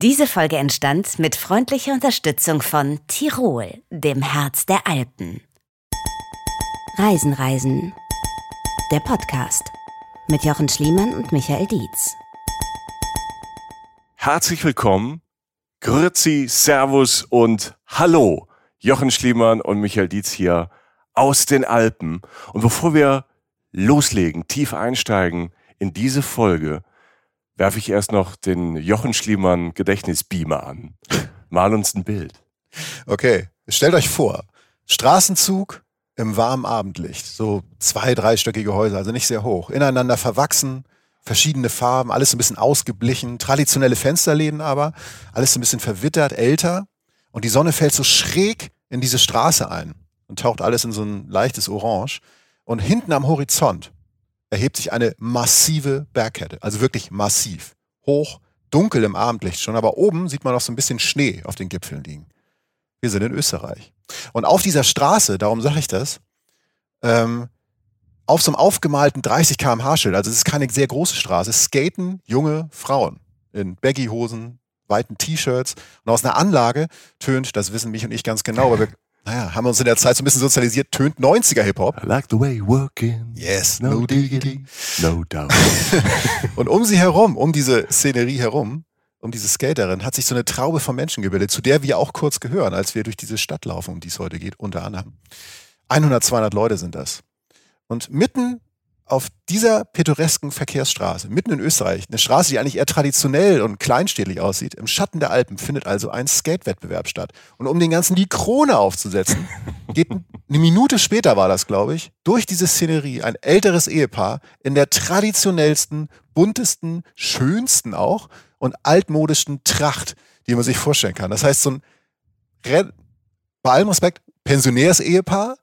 Diese Folge entstand mit freundlicher Unterstützung von Tirol, dem Herz der Alpen. Reisen, Reisen. Der Podcast mit Jochen Schliemann und Michael Dietz. Herzlich willkommen, Grüezi, Servus und Hallo. Jochen Schliemann und Michael Dietz hier aus den Alpen. Und bevor wir loslegen, tief einsteigen in diese Folge, werfe ich erst noch den Jochen Schliemann Gedächtnisbeamer an. Mal uns ein Bild. Okay, stellt euch vor, Straßenzug im warmen Abendlicht, so zwei, dreistöckige Häuser, also nicht sehr hoch, ineinander verwachsen, verschiedene Farben, alles ein bisschen ausgeblichen, traditionelle Fensterläden aber, alles ein bisschen verwittert, älter. Und die Sonne fällt so schräg in diese Straße ein und taucht alles in so ein leichtes Orange. Und hinten am Horizont erhebt sich eine massive Bergkette, also wirklich massiv. Hoch, dunkel im Abendlicht schon, aber oben sieht man noch so ein bisschen Schnee auf den Gipfeln liegen. Wir sind in Österreich. Und auf dieser Straße, darum sage ich das, ähm, auf so einem aufgemalten 30 km/h Schild, also es ist keine sehr große Straße, skaten junge Frauen in Baggy-Hosen, weiten T-Shirts und aus einer Anlage tönt, das wissen mich und ich ganz genau, weil wir naja, haben wir uns in der Zeit so ein bisschen sozialisiert, tönt 90er Hip-Hop. I like the way you working. Yes, no, diggity, no doubt. und um sie herum, um diese Szenerie herum, um diese Skaterin, hat sich so eine Traube von Menschen gebildet, zu der wir auch kurz gehören, als wir durch diese Stadt laufen, um die es heute geht, unter anderem. 100, 200 Leute sind das. Und mitten auf dieser pittoresken Verkehrsstraße, mitten in Österreich, eine Straße, die eigentlich eher traditionell und kleinstädtlich aussieht, im Schatten der Alpen findet also ein Skate-Wettbewerb statt. Und um den ganzen die Krone aufzusetzen, geht eine Minute später war das, glaube ich, durch diese Szenerie ein älteres Ehepaar in der traditionellsten, buntesten, schönsten auch und altmodischsten Tracht, die man sich vorstellen kann. Das heißt, so ein, bei allem Respekt, Pensionärs-Ehepaar,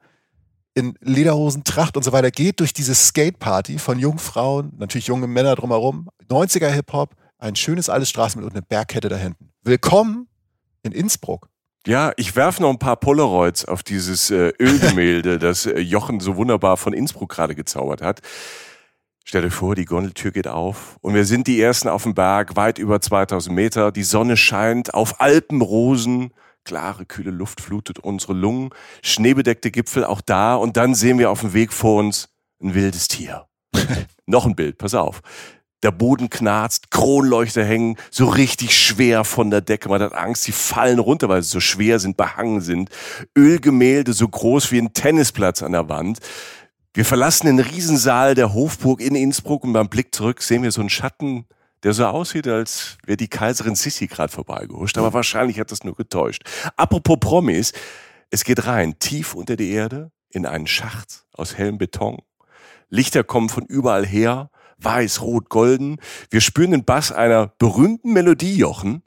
in Lederhosen, Tracht und so weiter geht durch diese Skateparty von jungen Frauen, natürlich junge Männer drumherum, 90er Hip-Hop, ein schönes altes Straßenbild und eine Bergkette da hinten. Willkommen in Innsbruck. Ja, ich werfe noch ein paar Polaroids auf dieses äh, Ölgemälde, das äh, Jochen so wunderbar von Innsbruck gerade gezaubert hat. Stell dir vor, die Gondeltür geht auf und wir sind die Ersten auf dem Berg, weit über 2000 Meter. Die Sonne scheint auf Alpenrosen klare, kühle Luft flutet unsere Lungen, schneebedeckte Gipfel auch da und dann sehen wir auf dem Weg vor uns ein wildes Tier. Noch ein Bild, pass auf. Der Boden knarzt, Kronleuchter hängen so richtig schwer von der Decke. Man hat Angst, die fallen runter, weil sie so schwer sind, behangen sind. Ölgemälde so groß wie ein Tennisplatz an der Wand. Wir verlassen den Riesensaal der Hofburg in Innsbruck und beim Blick zurück sehen wir so einen Schatten der so aussieht, als wäre die Kaiserin Sissi gerade vorbeigehuscht, aber wahrscheinlich hat das nur getäuscht. Apropos Promis, es geht rein, tief unter die Erde, in einen Schacht aus hellem Beton. Lichter kommen von überall her, weiß, rot, golden. Wir spüren den Bass einer berühmten Melodie, Jochen.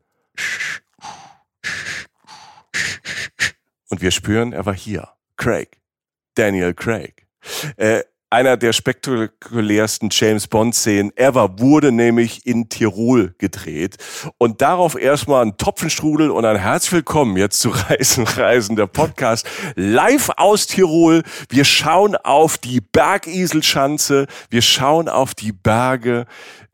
Und wir spüren, er war hier. Craig. Daniel Craig. Äh, einer der spektakulärsten James Bond-Szenen ever wurde nämlich in Tirol gedreht. Und darauf erstmal ein Topfenstrudel und ein herzlich willkommen jetzt zu Reisen, Reisen, der Podcast live aus Tirol. Wir schauen auf die Bergiselschanze, wir schauen auf die Berge,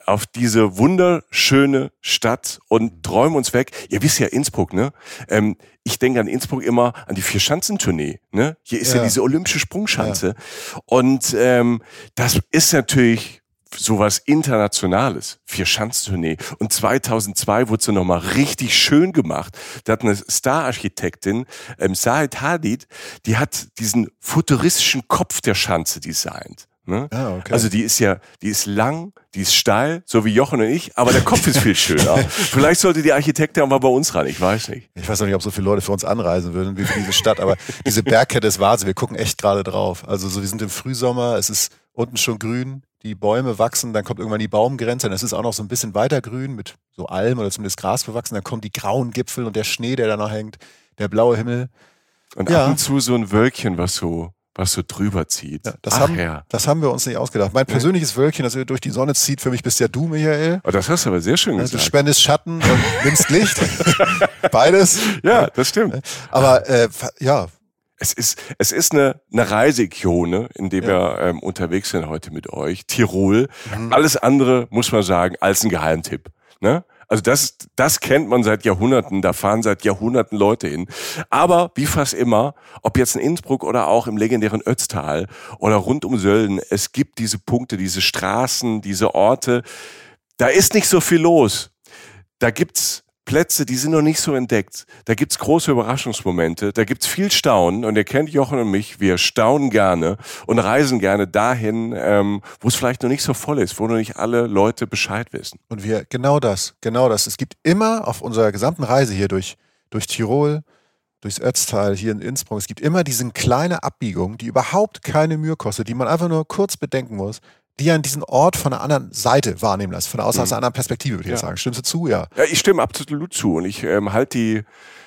auf diese wunderschöne Stadt und träumen uns weg. Ihr wisst ja Innsbruck, ne? Ähm, ich denke an Innsbruck immer an die Vier-Schanzentournee. Ne? Hier ist ja. ja diese olympische Sprungschanze. Ja. Und ähm, das ist natürlich sowas Internationales, Vier-Schanzentournee. Und 2002 wurde sie nochmal richtig schön gemacht. Da hat eine Star-Architektin, ähm, Said Hadid, die hat diesen futuristischen Kopf der Schanze designt. Ne? Ah, okay. Also die ist ja, die ist lang, die ist steil, so wie Jochen und ich, aber der Kopf ist viel schöner. Vielleicht sollte die Architektin auch mal bei uns ran, ich weiß nicht. Ich weiß noch nicht, ob so viele Leute für uns anreisen würden, wie für diese Stadt, aber diese Bergkette ist Wahnsinn, wir gucken echt gerade drauf. Also so, wir sind im Frühsommer, es ist unten schon grün, die Bäume wachsen, dann kommt irgendwann die Baumgrenze, dann ist es auch noch so ein bisschen weiter grün mit so Alm oder zumindest Gras bewachsen, dann kommen die grauen Gipfel und der Schnee, der da noch hängt, der blaue Himmel. Und ja. ab und zu so ein Wölkchen, was so was so drüber zieht. Ja, das, Ach, haben, ja. das haben wir uns nicht ausgedacht. Mein persönliches Wölkchen, das durch die Sonne zieht, für mich bist ja du, Michael. Oh, das hast du aber sehr schön gesagt. Du spendest Schatten und nimmst Licht. Beides. Ja, das stimmt. Aber äh, ja. Es ist, es ist eine, eine Reiseikone, in der ja. wir ähm, unterwegs sind heute mit euch. Tirol. Mhm. Alles andere, muss man sagen, als ein Geheimtipp. Ne? Also das, das kennt man seit Jahrhunderten, da fahren seit Jahrhunderten Leute hin. Aber wie fast immer, ob jetzt in Innsbruck oder auch im legendären Ötztal oder rund um Sölden, es gibt diese Punkte, diese Straßen, diese Orte. Da ist nicht so viel los. Da gibt's Plätze, die sind noch nicht so entdeckt. Da gibt's große Überraschungsmomente, da gibt's viel Staunen und ihr kennt Jochen und mich, wir staunen gerne und reisen gerne dahin, ähm, wo es vielleicht noch nicht so voll ist, wo noch nicht alle Leute Bescheid wissen. Und wir, genau das, genau das. Es gibt immer auf unserer gesamten Reise hier durch, durch Tirol, durchs Ötztal, hier in Innsbruck, es gibt immer diese kleine Abbiegung, die überhaupt keine Mühe kostet, die man einfach nur kurz bedenken muss, die an diesen Ort von einer anderen Seite wahrnehmen lässt, von aus, aus einer anderen Perspektive, würde ich Ja. sagen. Stimmst du zu? Ja. Ja, ich stimme absolut zu und ich ähm, halte die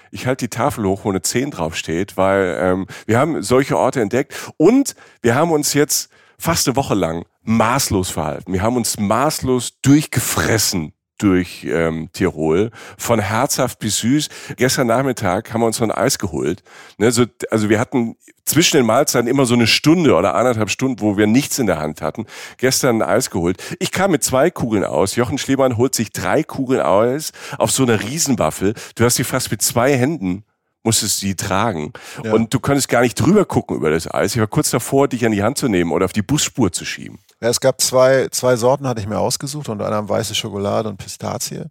ich halte die Tafel hoch, wo eine 10 draufsteht, weil ähm, wir haben solche Orte entdeckt und wir haben uns jetzt fast eine Woche lang maßlos verhalten. Wir haben uns maßlos durchgefressen durch ähm, Tirol, von herzhaft bis süß. Gestern Nachmittag haben wir uns noch ein Eis geholt. Ne, so, also wir hatten zwischen den Mahlzeiten immer so eine Stunde oder anderthalb Stunden, wo wir nichts in der Hand hatten. Gestern ein Eis geholt. Ich kam mit zwei Kugeln aus. Jochen Schliemann holt sich drei Kugeln aus auf so einer Riesenwaffel. Du hast sie fast mit zwei Händen musstest sie tragen. Ja. Und du konntest gar nicht drüber gucken über das Eis. Ich war kurz davor, dich an die Hand zu nehmen oder auf die Busspur zu schieben. Ja, es gab zwei, zwei Sorten, hatte ich mir ausgesucht, unter anderem weiße Schokolade und Pistazie.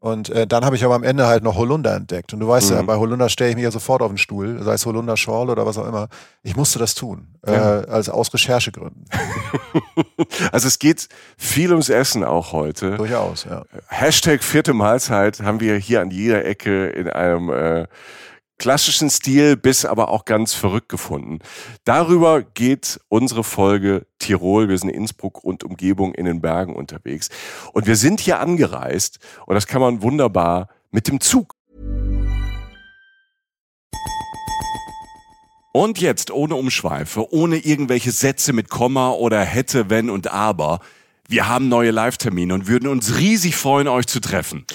Und äh, dann habe ich aber am Ende halt noch Holunder entdeckt. Und du weißt ja, Mhm. bei Holunder stelle ich mich ja sofort auf den Stuhl, sei es Holunder Schorle oder was auch immer. Ich musste das tun, Ja. äh, also aus Recherchegründen. Also es geht viel ums Essen auch heute. Durchaus, ja. Hashtag vierte Mahlzeit haben wir hier an jeder Ecke in einem äh, klassischen Stil bis aber auch ganz verrückt gefunden. Darüber geht unsere Folge Tirol. Wir sind in Innsbruck und Umgebung in den Bergen unterwegs. Und wir sind hier angereist und das kann man wunderbar mit dem Zug. Und jetzt ohne Umschweife, ohne irgendwelche Sätze mit Komma oder hätte, wenn und aber. Wir haben neue Live-Termine und würden uns riesig freuen, euch zu treffen.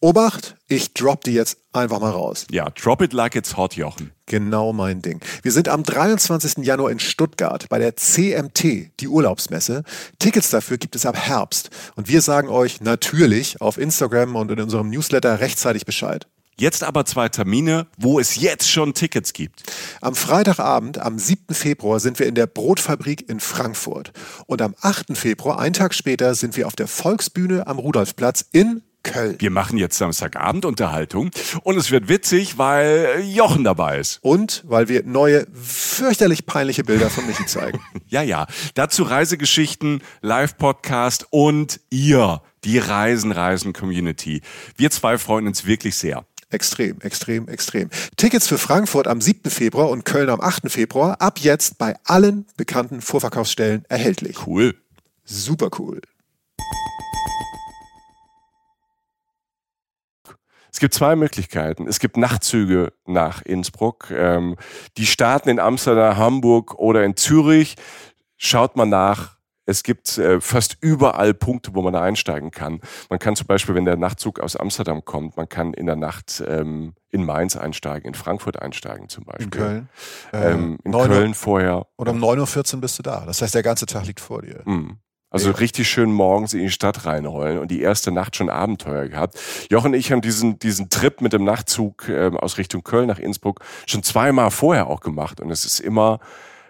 Obacht, ich drop die jetzt einfach mal raus. Ja, drop it like it's hot, Jochen. Genau mein Ding. Wir sind am 23. Januar in Stuttgart bei der CMT, die Urlaubsmesse. Tickets dafür gibt es ab Herbst. Und wir sagen euch natürlich auf Instagram und in unserem Newsletter rechtzeitig Bescheid. Jetzt aber zwei Termine, wo es jetzt schon Tickets gibt. Am Freitagabend, am 7. Februar, sind wir in der Brotfabrik in Frankfurt. Und am 8. Februar, einen Tag später, sind wir auf der Volksbühne am Rudolfplatz in Köln. Wir machen jetzt Samstagabend Unterhaltung und es wird witzig, weil Jochen dabei ist. Und weil wir neue, fürchterlich peinliche Bilder von Michi zeigen. Ja, ja. Dazu Reisegeschichten, Live-Podcast und ihr, die Reisen-Reisen-Community. Wir zwei freuen uns wirklich sehr. Extrem, extrem, extrem. Tickets für Frankfurt am 7. Februar und Köln am 8. Februar ab jetzt bei allen bekannten Vorverkaufsstellen erhältlich. Cool. Super cool. Es gibt zwei Möglichkeiten. Es gibt Nachtzüge nach Innsbruck. Ähm, die starten in Amsterdam, Hamburg oder in Zürich. Schaut mal nach. Es gibt äh, fast überall Punkte, wo man da einsteigen kann. Man kann zum Beispiel, wenn der Nachtzug aus Amsterdam kommt, man kann in der Nacht ähm, in Mainz einsteigen, in Frankfurt einsteigen zum Beispiel. In Köln. Äh, Ähm, in 9 Uhr- Köln vorher. Und um 9.14 Uhr bist du da. Das heißt, der ganze Tag liegt vor dir. Mhm. Also Ja. richtig schön morgens in die Stadt reinrollen und die erste Nacht schon Abenteuer gehabt. Jochen und ich haben diesen, diesen Trip mit dem Nachtzug ähm, aus Richtung Köln nach Innsbruck schon zweimal vorher auch gemacht und es ist immer,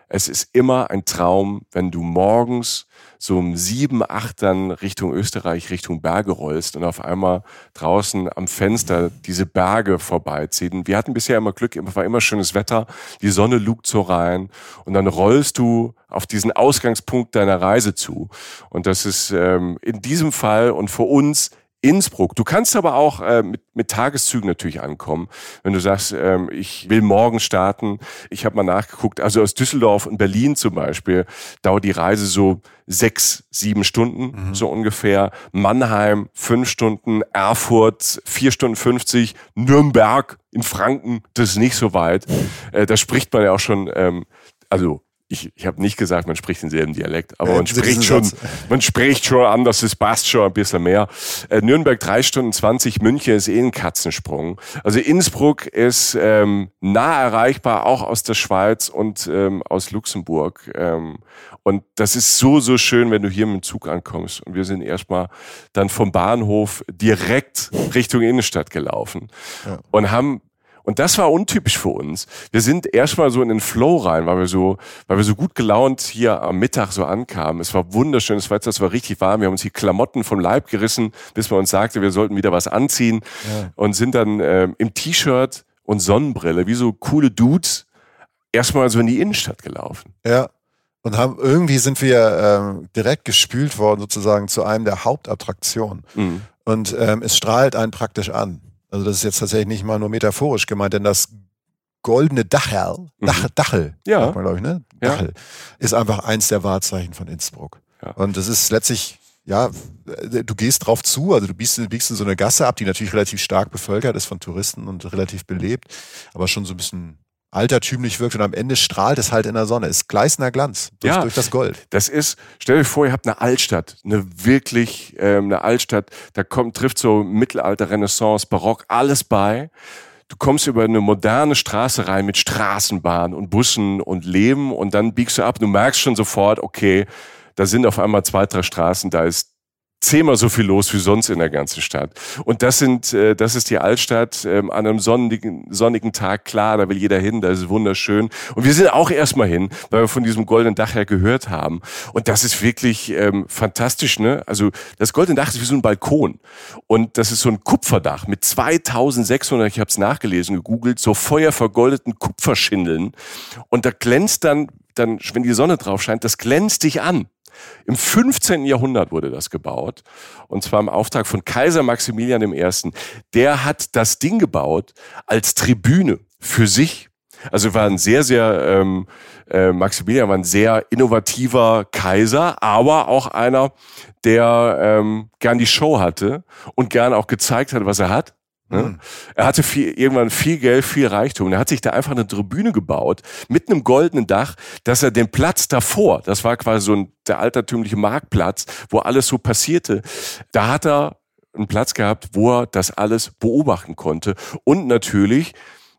es ist immer ein Traum, wenn du morgens so um sieben, acht dann Richtung Österreich, Richtung Berge rollst und auf einmal draußen am Fenster diese Berge vorbeiziehen. Wir hatten bisher immer Glück, war immer schönes Wetter, die Sonne lugt so rein und dann rollst du auf diesen Ausgangspunkt deiner Reise zu. Und das ist ähm, in diesem Fall und für uns Innsbruck. Du kannst aber auch äh, mit, mit Tageszügen natürlich ankommen. Wenn du sagst, ähm, ich will morgen starten, ich habe mal nachgeguckt, also aus Düsseldorf und Berlin zum Beispiel, dauert die Reise so sechs, sieben Stunden, so ungefähr. Mannheim fünf Stunden, Erfurt vier Stunden 50, Nürnberg in Franken, das ist nicht so weit. Äh, da spricht man ja auch schon, ähm, also ich, ich habe nicht gesagt, man spricht denselben Dialekt, aber man spricht schon, Satz. man spricht schon anders, es passt schon ein bisschen mehr. Äh, Nürnberg drei Stunden 20, München ist eh ein Katzensprung. Also Innsbruck ist ähm, nah erreichbar, auch aus der Schweiz und ähm, aus Luxemburg. Ähm, und das ist so, so schön, wenn du hier mit dem Zug ankommst. Und wir sind erstmal dann vom Bahnhof direkt Richtung Innenstadt gelaufen Ja. und haben und das war untypisch für uns. Wir sind erstmal so in den Flow rein, weil wir so, weil wir so gut gelaunt hier am Mittag so ankamen. Es war wunderschön, es war, es war richtig warm. Wir haben uns die Klamotten vom Leib gerissen, bis man uns sagte, wir sollten wieder was anziehen Ja. und sind dann ähm, im T-Shirt und Sonnenbrille, wie so coole Dudes, erstmal so in die Innenstadt gelaufen. Ja. Und haben irgendwie sind wir ähm, direkt gespült worden, sozusagen zu einem der Hauptattraktionen. Mhm. Und ähm, es strahlt einen praktisch an. Also das ist jetzt tatsächlich nicht mal nur metaphorisch gemeint, denn das goldene Dachel, Dach, Dachel, Mhm. Ja. sagt man, glaube ich, ne? Ja. Dachel, ist einfach eins der Wahrzeichen von Innsbruck. Ja. Und das ist letztlich, ja, äh, du gehst drauf zu, also du biegst, biegst in so eine Gasse ab, die natürlich relativ stark bevölkert ist von Touristen und relativ belebt, aber schon so ein bisschen altertümlich wirkt und am Ende strahlt es halt in der Sonne. Ist gleißender Glanz durch, Ja. durch das Gold. Das ist, stell dir vor, ihr habt eine Altstadt, eine wirklich, ähm, eine Altstadt, da kommt, trifft so Mittelalter, Renaissance, Barock, alles bei. Du kommst über eine moderne Straße rein mit Straßenbahn und Bussen und Leben und dann biegst du ab. Du merkst schon sofort, okay, da sind auf einmal zwei, drei Straßen, da ist zehnmal so viel los wie sonst in der ganzen Stadt. Und das sind, äh, das ist die Altstadt ähm, an einem sonnigen, sonnigen Tag. Klar, da will jeder hin, da ist es wunderschön. Und wir sind auch erstmal hin, weil wir von diesem goldenen Dach her gehört haben. Und das ist wirklich ähm, fantastisch, ne? Also das goldene Dach ist wie so ein Balkon. Und das ist so ein Kupferdach mit 2600, ich habe es nachgelesen, gegoogelt, so feuervergoldeten Kupferschindeln. Und da glänzt dann, dann, wenn die Sonne drauf scheint, das glänzt dich an. Im 15. Jahrhundert wurde das gebaut. Und zwar im Auftrag von Kaiser Maximilian I. Der hat das Ding gebaut als Tribüne für sich. Also war ein sehr, sehr, ähm, äh, Maximilian war ein sehr innovativer Kaiser, aber auch einer, der ähm, gern die Show hatte und gern auch gezeigt hat, was er hat. Ne? Mhm. Er hatte viel, irgendwann viel Geld, viel Reichtum. Er hat sich da einfach eine Tribüne gebaut mit einem goldenen Dach, dass er den Platz davor, das war quasi so ein, der altertümliche Marktplatz, wo alles so passierte, da hat er einen Platz gehabt, wo er das alles beobachten konnte. Und natürlich,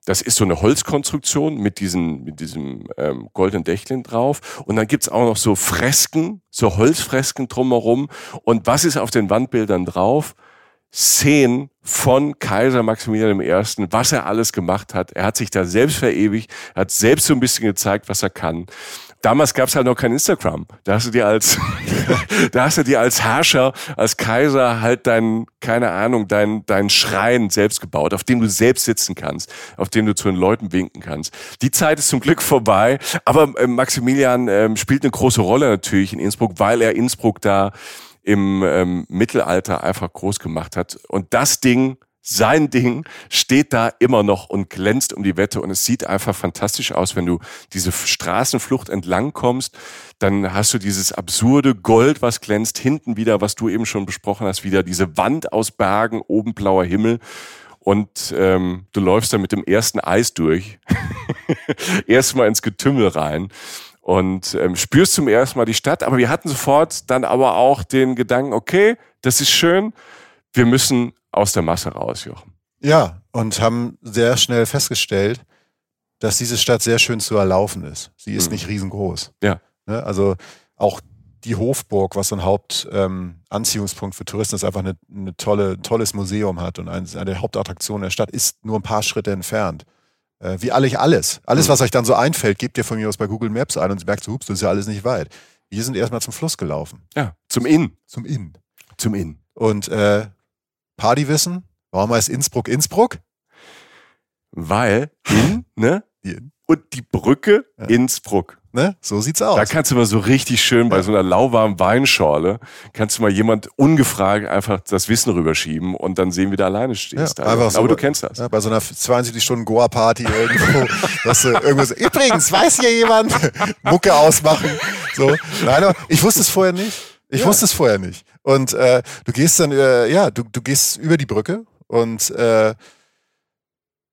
das ist so eine Holzkonstruktion mit, diesen, mit diesem ähm, goldenen Dächlein drauf. Und dann gibt's auch noch so Fresken, so Holzfresken drumherum. Und was ist auf den Wandbildern drauf? Szenen von Kaiser Maximilian I., was er alles gemacht hat. Er hat sich da selbst verewigt, er hat selbst so ein bisschen gezeigt, was er kann. Damals gab es halt noch kein Instagram. Da hast du dir als, da hast du dir als Herrscher, als Kaiser halt dein, keine Ahnung, dein, dein Schrein selbst gebaut, auf dem du selbst sitzen kannst, auf dem du zu den Leuten winken kannst. Die Zeit ist zum Glück vorbei, aber äh, Maximilian ähm, spielt eine große Rolle natürlich in Innsbruck, weil er Innsbruck da im ähm, Mittelalter einfach groß gemacht hat. Und das Ding, sein Ding, steht da immer noch und glänzt um die Wette. Und es sieht einfach fantastisch aus, wenn du diese Straßenflucht entlang kommst. Dann hast du dieses absurde Gold, was glänzt, hinten wieder, was du eben schon besprochen hast, wieder diese Wand aus Bergen, oben blauer Himmel. Und ähm, du läufst da mit dem ersten Eis durch. Erstmal ins Getümmel rein und ähm, spürst zum ersten Mal die Stadt. Aber wir hatten sofort dann aber auch den Gedanken, okay, das ist schön, wir müssen aus der Masse raus, Jochen. Ja, und haben sehr schnell festgestellt, dass diese Stadt sehr schön zu erlaufen ist. Sie ist Mhm. nicht riesengroß. Ja. Ne? Also auch die Hofburg, was so ein Hauptanziehungspunkt ähm, für Touristen ist, einfach eine, eine tolle, ein tolles Museum hat und ein, eine der Hauptattraktionen der Stadt ist nur ein paar Schritte entfernt. Äh, wie eigentlich alles. Alles, Mhm. was euch dann so einfällt, gebt ihr von mir aus bei Google Maps ein und merkt so, hups, das ist ja alles nicht weit. Wir sind erstmal zum Fluss gelaufen, Ja, zum Inn. zum Inn. Zum Inn. Und äh, Partywissen, warum heißt Innsbruck Innsbruck? Weil Inn, ne? Die Inn. Und die Brücke Ja. Innsbruck. Ne? So sieht's aus. Da kannst du mal so richtig schön bei so einer lauwarmen Weinschorle, kannst du mal jemand ungefragt einfach das Wissen rüberschieben und dann sehen, wie du alleine stehst. Ja, Also, so. Aber du kennst das. Ja, bei so einer 72-Stunden-Goa-Party irgendwo, dass du irgendwas, übrigens, weiß hier jemand, Mucke ausmachen, so. Nein, aber ich wusste es vorher nicht. Ich Ja. wusste es vorher nicht. Und äh, du gehst dann, äh, ja, du, du gehst über die Brücke und äh,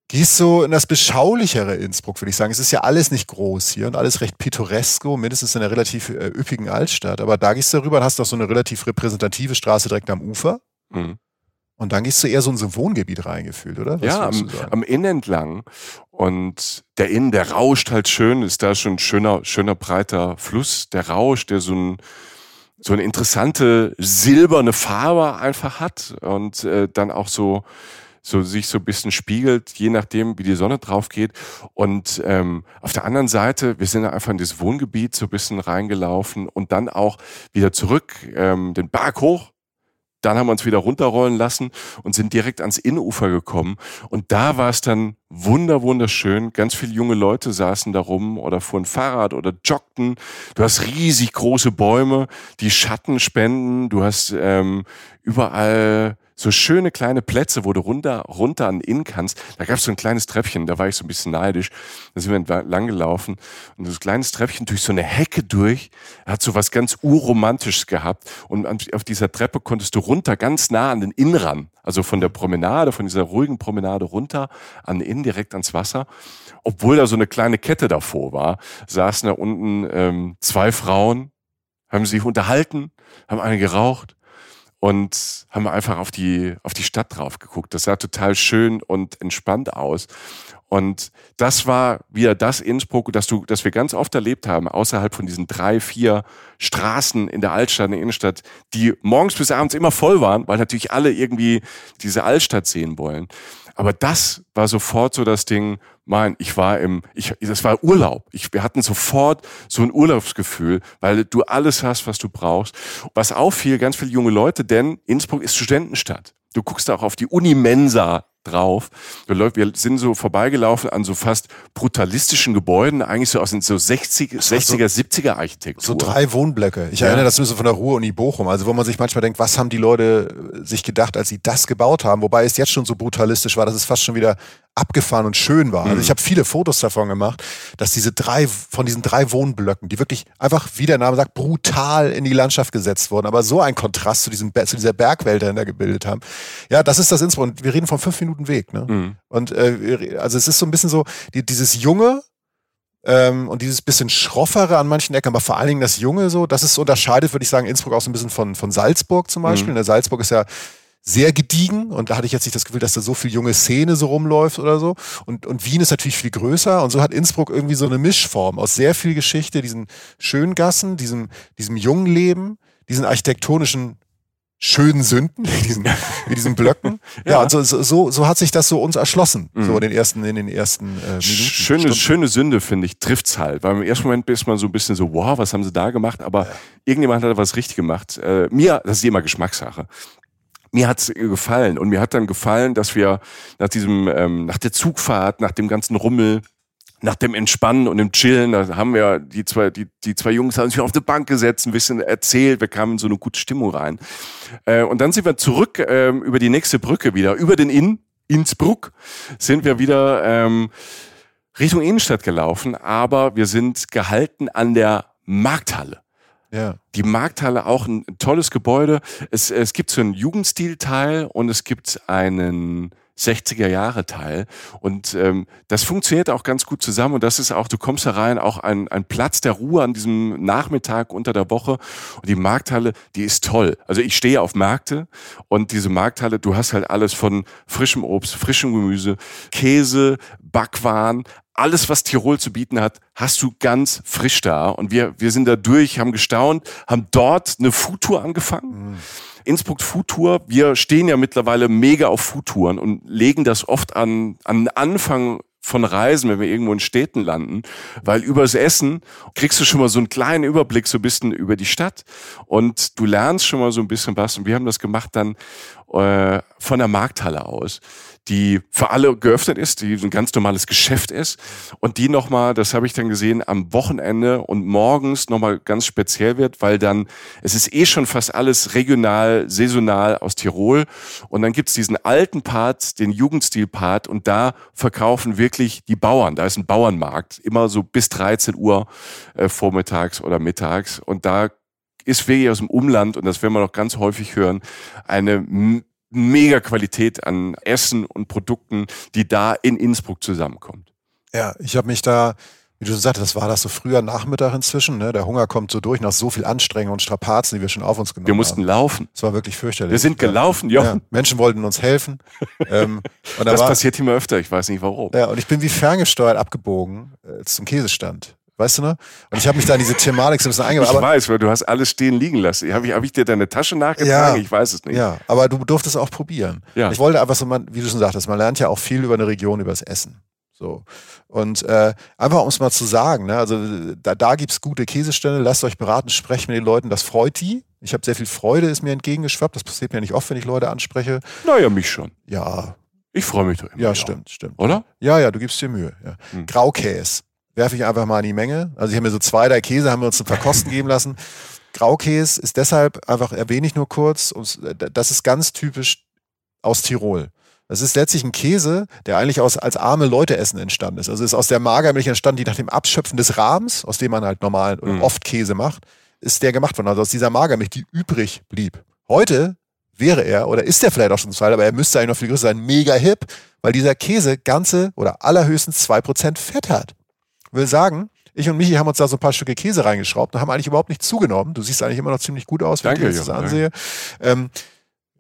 gehst so in das beschaulichere Innsbruck, würde ich sagen. Es ist ja alles nicht groß hier und alles recht pittoresko, mindestens in einer relativ äh, üppigen Altstadt. Aber da gehst du rüber und hast doch so eine relativ repräsentative Straße direkt am Ufer. Mhm. Und dann gehst du eher so in so ein Wohngebiet reingefühlt, oder? Was ja, am, am Inn entlang. Und der Inn, der rauscht halt schön, ist da schon ein schöner, schöner breiter Fluss. Der rauscht, der so ein so eine interessante silberne Farbe einfach hat und äh, dann auch so so sich so ein bisschen spiegelt, je nachdem, wie die Sonne drauf geht. Und ähm, auf der anderen Seite, wir sind einfach in das Wohngebiet so ein bisschen reingelaufen und dann auch wieder zurück, ähm, den Berg hoch. Dann haben wir uns wieder runterrollen lassen und sind direkt ans Innenufer gekommen. Und da war es dann wunder, wunderschön. Ganz viele junge Leute saßen da rum oder fuhren Fahrrad oder joggten. Du hast riesig große Bäume, die Schatten spenden. Du hast ähm, überall so schöne kleine Plätze, wo du runter, runter an Inn kannst. Da gab es so ein kleines Treppchen, da war ich so ein bisschen neidisch. Da sind wir lang gelaufen und das kleines Treppchen durch so eine Hecke durch, hat so was ganz urromantisches gehabt. Und auf dieser Treppe konntest du runter, ganz nah an den Inn ran. Also von der Promenade, von dieser ruhigen Promenade runter an den Inn, direkt ans Wasser. Obwohl da so eine kleine Kette davor war, saßen da unten ähm, zwei Frauen, haben sich unterhalten, haben eine geraucht und haben einfach auf die, auf die Stadt drauf geguckt. Das sah total schön und entspannt aus. Und das war wieder das Innsbruck, das du, das wir ganz oft erlebt haben, außerhalb von diesen drei, vier Straßen in der Altstadt, in der Innenstadt, die morgens bis abends immer voll waren, weil natürlich alle irgendwie diese Altstadt sehen wollen. Aber das war sofort so das Ding, mein, ich war im, ich, das war Urlaub. Ich, wir hatten sofort so ein Urlaubsgefühl, weil du alles hast, was du brauchst. Was auffiel, ganz viele junge Leute, denn Innsbruck ist Studentenstadt. Du guckst auch auf die Unimensa drauf. Wir sind so vorbeigelaufen an so fast brutalistischen Gebäuden, eigentlich so aus den so 60, 60er, so, 70er Architektur. So drei Wohnblöcke. Ich ja. erinnere das so von der Ruhr-Uni Bochum, also wo man sich manchmal denkt, was haben die Leute sich gedacht, als sie das gebaut haben, wobei es jetzt schon so brutalistisch war, dass es fast schon wieder abgefahren und schön war. Also mhm. ich habe viele Fotos davon gemacht, dass diese drei, von diesen drei Wohnblöcken, die wirklich einfach, wie der Name sagt, brutal in die Landschaft gesetzt wurden, aber so ein Kontrast zu, diesem, zu dieser Bergwelt, die da gebildet haben. Ja, das ist das Innsbruck. Und wir reden von fünf Minuten Weg. Ne? Mhm. Und äh, also es ist so ein bisschen so, die, dieses junge, ähm, und dieses bisschen schroffere an manchen Ecken, aber vor allen Dingen das Junge so, das ist unterscheidet, würde ich sagen, Innsbruck auch so ein bisschen von, von Salzburg zum Beispiel. Mhm. Der Salzburg ist ja sehr gediegen und da hatte ich jetzt nicht das Gefühl, dass da so viel junge Szene so rumläuft oder so. Und, und Wien ist natürlich viel größer und so hat Innsbruck irgendwie so eine Mischform aus sehr viel Geschichte, diesen schönen Gassen, diesem, diesem jungen Leben, diesen architektonischen schönen Sünden, wie diesen, wie diesen Blöcken. ja, ja und so, so, so hat sich das so uns erschlossen, mhm. so in den ersten, in den ersten äh, Minuten. Schöne, schöne Sünde, finde ich, trifft's halt. Weil im ersten Moment ist man so ein bisschen so, wow, was haben sie da gemacht? Aber ja. irgendjemand hat da was richtig gemacht. Äh, mir, das ist immer Geschmackssache mir hat's gefallen und mir hat dann gefallen, dass wir nach diesem, ähm, nach der Zugfahrt, nach dem ganzen Rummel, nach dem Entspannen und dem Chillen, da haben wir die zwei, die, die zwei Jungs haben sich auf die Bank gesetzt, ein bisschen erzählt, wir kamen in so eine gute Stimmung rein. Äh, und dann sind wir zurück ähm, über die nächste Brücke wieder, über den Inn, Innsbruck, sind wir wieder ähm, Richtung Innenstadt gelaufen, aber wir sind gehalten an der Markthalle. Ja. Die Markthalle auch ein tolles Gebäude. Es, es gibt so einen Jugendstilteil und es gibt einen 60er Jahre Teil. Und ähm, das funktioniert auch ganz gut zusammen. Und das ist auch, du kommst da rein, auch ein, ein Platz der Ruhe an diesem Nachmittag unter der Woche. Und die Markthalle, die ist toll. Also ich stehe auf Märkte und diese Markthalle, du hast halt alles von frischem Obst, frischem Gemüse, Käse, Backwaren, alles, was Tirol zu bieten hat, hast du ganz frisch da. Und wir, wir sind da durch, haben gestaunt, haben dort eine Foodtour angefangen. Mhm. Innsbruck Foodtour, wir stehen ja mittlerweile mega auf Foodtouren und legen das oft an, an Anfang von Reisen, wenn wir irgendwo in Städten landen, weil übers Essen kriegst du schon mal so einen kleinen Überblick so ein bisschen über die Stadt. Und du lernst schon mal so ein bisschen was. Und wir haben das gemacht dann äh, von der Markthalle aus die für alle geöffnet ist, die ein ganz normales Geschäft ist und die nochmal, das habe ich dann gesehen, am Wochenende und morgens nochmal ganz speziell wird, weil dann, es ist eh schon fast alles regional, saisonal aus Tirol und dann gibt's diesen alten Part, den Jugendstil-Part und da verkaufen wirklich die Bauern, da ist ein Bauernmarkt, immer so bis 13 Uhr äh, vormittags oder mittags und da ist wirklich aus dem Umland, und das werden wir noch ganz häufig hören, eine mega Qualität an Essen und Produkten, die da in Innsbruck zusammenkommt. Ja, ich habe mich da, wie du sagst, das war das so früher Nachmittag inzwischen. Ne? Der Hunger kommt so durch nach so viel Anstrengung und Strapazen, die wir schon auf uns genommen haben. Wir mussten haben. laufen. Es war wirklich fürchterlich. Wir sind gelaufen, ja. ja. Menschen wollten uns helfen. ähm, da das war, passiert immer öfter, ich weiß nicht warum. Ja, und ich bin wie ferngesteuert abgebogen äh, zum Käsestand. Weißt du noch? Und ich habe mich da in diese Thematik so ein bisschen eingebaut. Ich weiß, weil du hast alles stehen liegen lassen. Habe ich, hab ich dir deine Tasche nachgetragen? Ja, ich weiß es nicht. Ja, aber du durftest auch probieren. Ja. Ich wollte einfach so, man, wie du schon sagtest, man lernt ja auch viel über eine Region, über das Essen. So. Und äh, einfach um es mal zu sagen, ne, also da, da gibt es gute Käsestände, lasst euch beraten, sprecht mit den Leuten, das freut die. Ich habe sehr viel Freude, ist mir entgegengeschwappt. Das passiert mir nicht oft, wenn ich Leute anspreche. Naja, mich schon. Ja. Ich freue mich doch immer. Ja, stimmt, stimmt. Oder? Ja, ja, du gibst dir Mühe. Ja. Hm. Graukäse werfe ich einfach mal in die Menge. Also ich habe mir so zwei, drei Käse haben wir uns zum Verkosten geben lassen. Graukäse ist deshalb einfach, erwähne ich nur kurz, das ist ganz typisch aus Tirol. Das ist letztlich ein Käse, der eigentlich aus, als arme Leute essen entstanden ist. Also ist aus der Magermilch entstanden, die nach dem Abschöpfen des Rahmens, aus dem man halt normal oder mhm. oft Käse macht, ist der gemacht worden. Also aus dieser Magermilch, die übrig blieb. Heute wäre er, oder ist er vielleicht auch schon Fall, aber er müsste eigentlich noch viel größer sein, mega hip, weil dieser Käse ganze oder allerhöchstens 2% Fett hat will sagen, ich und Michi haben uns da so ein paar Stücke Käse reingeschraubt und haben eigentlich überhaupt nicht zugenommen. Du siehst eigentlich immer noch ziemlich gut aus, wenn Danke, ich das ansehe. Ähm,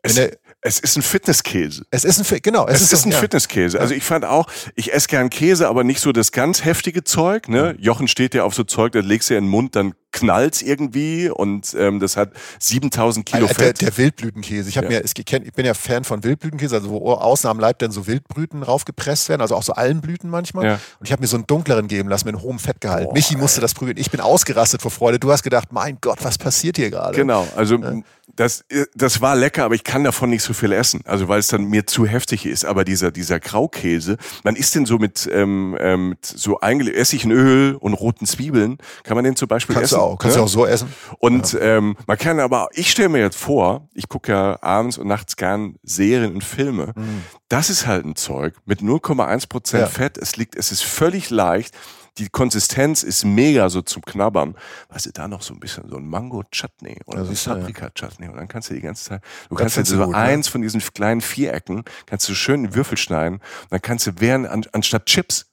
es, der, es, ist ein Fitnesskäse. Es ist ein, genau. Es, es ist, ist, ein ja. Fitnesskäse. Also ich fand auch, ich esse gern Käse, aber nicht so das ganz heftige Zeug. Ne? Jochen steht ja auf so Zeug, da legst du ja in den Mund, dann knallt irgendwie und ähm, das hat 7000 Kilo Fett. Der, der Wildblütenkäse. Ich, hab ja. mir, ich, ich bin ja Fan von Wildblütenkäse, also wo außen am Leib dann so Wildblüten raufgepresst werden, also auch so Almblüten manchmal. Ja. Und ich habe mir so einen dunkleren geben lassen mit hohem Fettgehalt. Boah, Michi musste ey. das prügeln. Ich bin ausgerastet vor Freude. Du hast gedacht, mein Gott, was passiert hier gerade? Genau, also ja das, das war lecker, aber ich kann davon nicht so viel essen. Also weil es dann mir zu heftig ist. Aber dieser, dieser Graukäse, man isst den so mit, ähm, mit so eingelegt, Essig Öl und roten Zwiebeln, kann man den zum Beispiel Kannst essen. Auch, kannst du auch so essen. Und ja. ähm, man kann aber, ich stelle mir jetzt vor, ich gucke ja abends und nachts gern Serien und Filme. Mhm. Das ist halt ein Zeug mit 0,1 Prozent ja. Fett. Es liegt, es ist völlig leicht die Konsistenz ist mega so zum Knabbern. Weißt du, da noch so ein bisschen so ein Mango-Chutney oder so ein Paprika-Chutney und dann kannst du die ganze Zeit, du das kannst halt so gut, ne? eins ne? von diesen kleinen Vierecken, kannst du schön in Würfel schneiden und dann kannst du während, an, anstatt Chips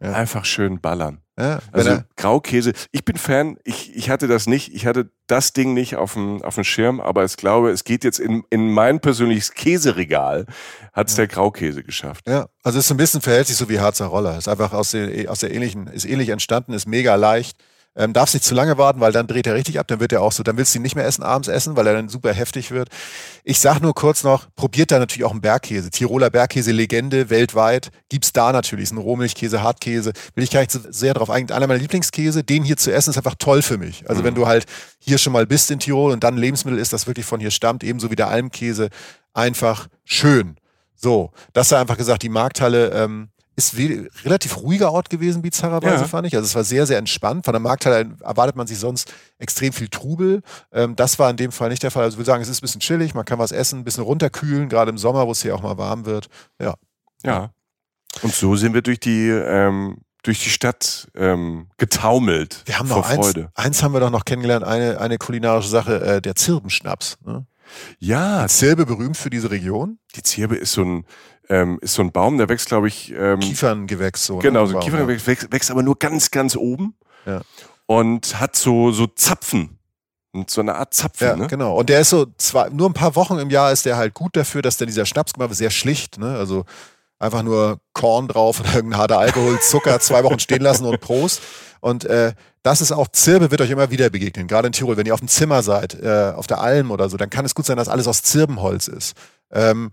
ja. einfach schön ballern. Ja, also Graukäse. Ich bin Fan. Ich, ich hatte das nicht. Ich hatte das Ding nicht auf dem, auf dem Schirm, aber ich glaube, es geht jetzt in, in mein persönliches Käseregal, hat es ja. der Graukäse geschafft. Ja, also es ist ein bisschen verhält sich so wie Harzer Roller. Ist einfach aus der, aus der ähnlichen, ist ähnlich entstanden, ist mega leicht ähm, darfst nicht zu lange warten, weil dann dreht er richtig ab. Dann wird er auch so, dann willst du ihn nicht mehr essen, abends essen, weil er dann super heftig wird. Ich sag nur kurz noch, probiert da natürlich auch einen Bergkäse. Tiroler Bergkäse, Legende weltweit. Gibt's da natürlich. Ist ein Rohmilchkäse, Hartkäse. Will ich gar nicht so sehr drauf eingehen. Einer meiner Lieblingskäse, den hier zu essen, ist einfach toll für mich. Also mhm. wenn du halt hier schon mal bist in Tirol und dann Lebensmittel ist, das wirklich von hier stammt, ebenso wie der Almkäse, einfach schön. So, das sei einfach gesagt, die Markthalle, ähm, ist relativ ruhiger Ort gewesen, bizarrerweise, ja. fand ich. Also es war sehr, sehr entspannt. Von der Markthalle erwartet man sich sonst extrem viel Trubel. Ähm, das war in dem Fall nicht der Fall. Also ich würde sagen, es ist ein bisschen chillig, man kann was essen, ein bisschen runterkühlen, gerade im Sommer, wo es hier auch mal warm wird. Ja. Ja. Und so sind wir durch die, ähm, durch die Stadt ähm, getaumelt. Wir haben noch eins, Freude. eins haben wir doch noch kennengelernt, eine, eine kulinarische Sache, äh, der Zirbenschnaps. Ne? Ja. Die Zirbe berühmt für diese Region? Die Zirbe ist so ein, ähm, ist so ein Baum, der wächst, glaube ich. Ähm, Kieferngewächs so. Ne? Genau, so ein Kieferngewächs wächst, wächst aber nur ganz, ganz oben. Ja. Und hat so, so Zapfen. Und so eine Art Zapfen, ja, ne? genau. Und der ist so, zwar, nur ein paar Wochen im Jahr ist der halt gut dafür, dass der dieser Schnaps gemacht wird, sehr schlicht, ne? Also einfach nur Korn drauf und irgendein harter Alkohol, Zucker, zwei Wochen stehen lassen und Prost. Und äh, das ist auch, Zirbe wird euch immer wieder begegnen, gerade in Tirol. Wenn ihr auf dem Zimmer seid, äh, auf der Alm oder so, dann kann es gut sein, dass alles aus Zirbenholz ist. Ähm,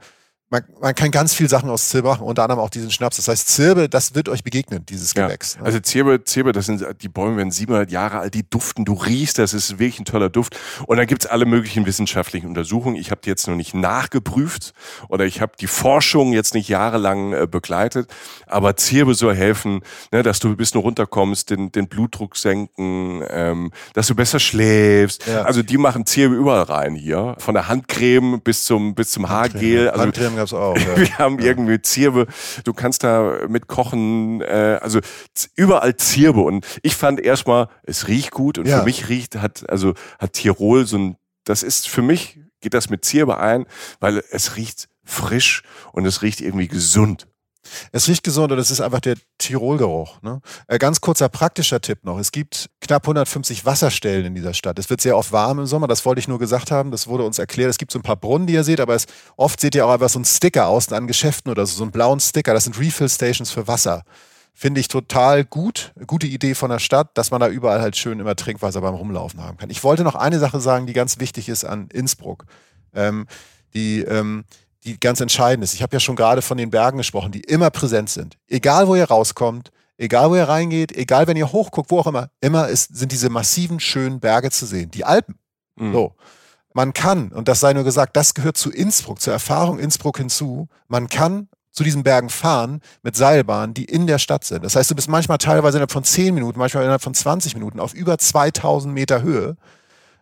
man, man kann ganz viel Sachen aus Zirbe machen, unter anderem auch diesen Schnaps. Das heißt, Zirbe, das wird euch begegnen, dieses Gewächs. Ja. Ne? Also Zirbe, Zirbe, das sind die Bäume, werden 700 Jahre alt, die duften, du riechst, das ist wirklich ein toller Duft. Und dann gibt's alle möglichen wissenschaftlichen Untersuchungen. Ich habe die jetzt noch nicht nachgeprüft oder ich habe die Forschung jetzt nicht jahrelang äh, begleitet, aber Zirbe soll helfen, ne, dass du ein bisschen runterkommst, den, den Blutdruck senken, ähm, dass du besser schläfst. Ja. Also die machen Zirbe überall rein hier, von der Handcreme bis zum bis zum Haargel. Also Handcreme gab's auch. Ja. Wir haben irgendwie Zirbe. Du kannst da mit kochen, äh, also überall Zirbe. Und ich fand erstmal, es riecht gut und für mich riecht, hat, also hat Tirol so ein, das ist für mich geht das mit Zirbe ein, weil es riecht frisch und es riecht irgendwie gesund. Es riecht gesund und es ist einfach der Tirolgeruch. Ne? Äh, ganz kurzer praktischer Tipp noch. Es gibt knapp 150 Wasserstellen in dieser Stadt. Es wird sehr oft warm im Sommer, das wollte ich nur gesagt haben. Das wurde uns erklärt. Es gibt so ein paar Brunnen, die ihr seht, aber es, oft seht ihr auch einfach so einen Sticker außen an Geschäften oder so, so einen blauen Sticker. Das sind Refill Stations für Wasser. Finde ich total gut. Gute Idee von der Stadt, dass man da überall halt schön immer Trinkwasser beim Rumlaufen haben kann. Ich wollte noch eine Sache sagen, die ganz wichtig ist an Innsbruck. Ähm, die, ähm, die ganz entscheidend ist. Ich habe ja schon gerade von den Bergen gesprochen, die immer präsent sind. Egal, wo ihr rauskommt, egal, wo ihr reingeht, egal, wenn ihr hochguckt, wo auch immer, immer ist, sind diese massiven, schönen Berge zu sehen. Die Alpen. Mhm. So. Man kann, und das sei nur gesagt, das gehört zu Innsbruck, zur Erfahrung Innsbruck hinzu, man kann zu diesen Bergen fahren mit Seilbahnen, die in der Stadt sind. Das heißt, du bist manchmal teilweise innerhalb von 10 Minuten, manchmal innerhalb von 20 Minuten auf über 2000 Meter Höhe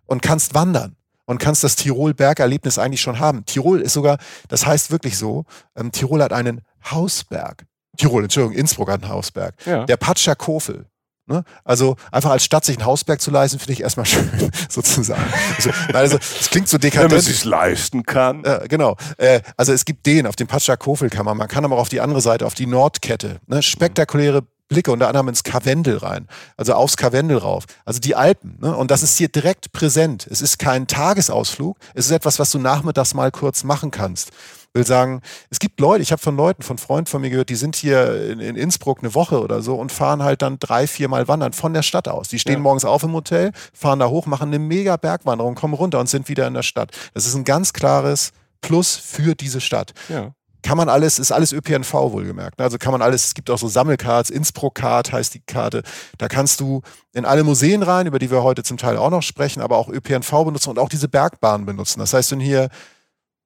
und kannst wandern und kannst das Tirol-Bergerlebnis eigentlich schon haben. Tirol ist sogar, das heißt wirklich so, ähm, Tirol hat einen Hausberg. Tirol, Entschuldigung, Innsbruck hat einen Hausberg. Ja. Der Patscher Kofel. Ne? Also einfach als Stadt sich einen Hausberg zu leisten, finde ich erstmal schön, sozusagen. Also, also es klingt so dekadent. Wenn man es sich leisten kann. Äh, genau. Äh, also es gibt den, auf dem Patscher Kofel kann man, man kann aber auch auf die andere Seite, auf die Nordkette. Ne? Spektakuläre Blicke unter anderem ins Karwendel rein, also aufs Karwendel rauf, also die Alpen. Ne? Und das ist hier direkt präsent. Es ist kein Tagesausflug, es ist etwas, was du nachmittags mal kurz machen kannst. Ich will sagen, es gibt Leute, ich habe von Leuten, von Freunden von mir gehört, die sind hier in, in, Innsbruck eine Woche oder so und fahren halt dann drei, vier Mal wandern von der Stadt aus. Die stehen ja. morgens auf im Hotel, fahren da hoch, machen eine mega Bergwanderung, kommen runter und sind wieder in der Stadt. Das ist ein ganz klares Plus für diese Stadt. Ja kann man alles, ist alles ÖPNV wohlgemerkt. Also kann man alles, es gibt auch so Sammelcards, Innsbruck-Card heißt die Karte. Da kannst du in alle Museen rein, über die wir heute zum Teil auch noch sprechen, aber auch ÖPNV benutzen und auch diese Bergbahn benutzen. Das heißt, wenn hier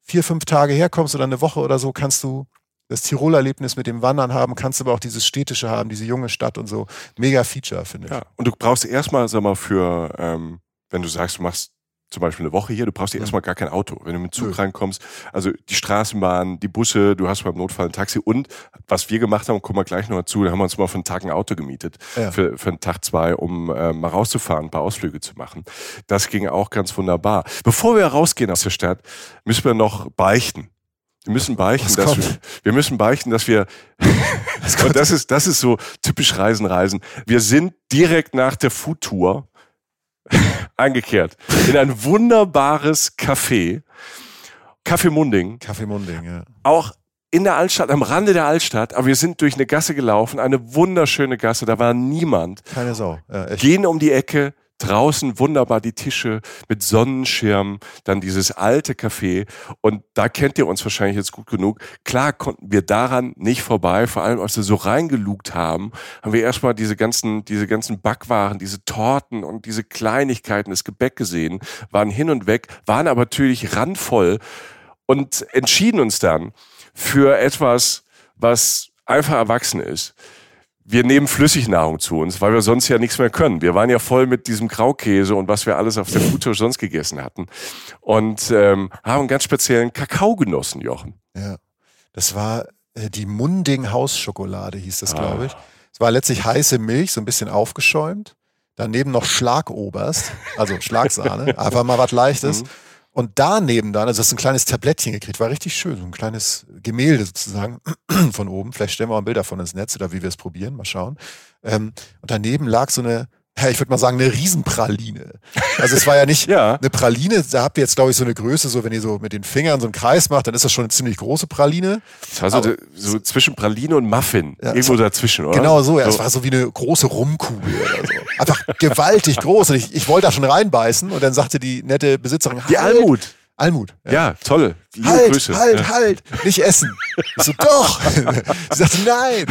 vier, fünf Tage herkommst oder eine Woche oder so, kannst du das Tirol-Erlebnis mit dem Wandern haben, kannst aber auch dieses städtische haben, diese junge Stadt und so. Mega Feature, finde ich. Ja, und du brauchst erstmal, sag mal, für, ähm, wenn du sagst, du machst zum Beispiel eine Woche hier, du brauchst dir mhm. erstmal gar kein Auto. Wenn du mit Zug mhm. reinkommst, also die Straßenbahn, die Busse, du hast beim Notfall ein Taxi und was wir gemacht haben, kommen wir gleich noch dazu, da haben wir uns mal für einen Tag ein Auto gemietet, ja. für, für einen Tag zwei, um äh, mal rauszufahren, ein paar Ausflüge zu machen. Das ging auch ganz wunderbar. Bevor wir rausgehen aus der Stadt, müssen wir noch beichten. Wir müssen beichten, dass wir, wir müssen beichten, dass wir, und das ist, das ist so typisch Reisen, Reisen. Wir sind direkt nach der Food Tour eingekehrt in ein wunderbares Café. Café Munding. Café Munding, ja. Auch in der Altstadt, am Rande der Altstadt, aber wir sind durch eine Gasse gelaufen, eine wunderschöne Gasse, da war niemand. Keine Sau. Ja, Gehen um die Ecke, draußen wunderbar die Tische mit Sonnenschirm, dann dieses alte Café. Und da kennt ihr uns wahrscheinlich jetzt gut genug. Klar konnten wir daran nicht vorbei, vor allem als wir so reingelugt haben, haben wir erstmal diese ganzen, diese ganzen Backwaren, diese Torten und diese Kleinigkeiten, das Gebäck gesehen, waren hin und weg, waren aber natürlich randvoll und entschieden uns dann für etwas, was einfach erwachsen ist wir nehmen Flüssignahrung zu uns, weil wir sonst ja nichts mehr können. Wir waren ja voll mit diesem Graukäse und was wir alles auf der Foodtour sonst gegessen hatten. Und ähm, haben einen ganz speziellen Kakao genossen, Jochen. Ja, das war äh, die Munding Hausschokolade, hieß das, ah. glaube ich. Es war letztlich heiße Milch, so ein bisschen aufgeschäumt. Daneben noch Schlagoberst, also Schlagsahne, einfach mal was Leichtes. Mhm. Und daneben dann, also das ist ein kleines Tablettchen gekriegt, war richtig schön, so ein kleines Gemälde sozusagen von oben. Vielleicht stellen wir mal ein Bild davon ins Netz oder wie wir es probieren, mal schauen. Ähm, und daneben lag so eine ja, ich würde mal sagen, eine Riesenpraline. Also es war ja nicht ja. eine Praline, da habt ihr jetzt, glaube ich, so eine Größe, so wenn ihr so mit den Fingern so einen Kreis macht, dann ist das schon eine ziemlich große Praline. Das war so, Aber, so zwischen Praline und Muffin, ja, irgendwo dazwischen, oder? Genau so, ja. So. Es war so wie eine große Rumkugel oder so. Einfach gewaltig groß. Und ich, ich wollte da schon reinbeißen und dann sagte die nette Besitzerin, die halt, Almut. Almut. Ja, ja toll. Liebe halt, Grüße. halt, ja. halt, nicht essen. Ich so, doch. Sie sagte, nein.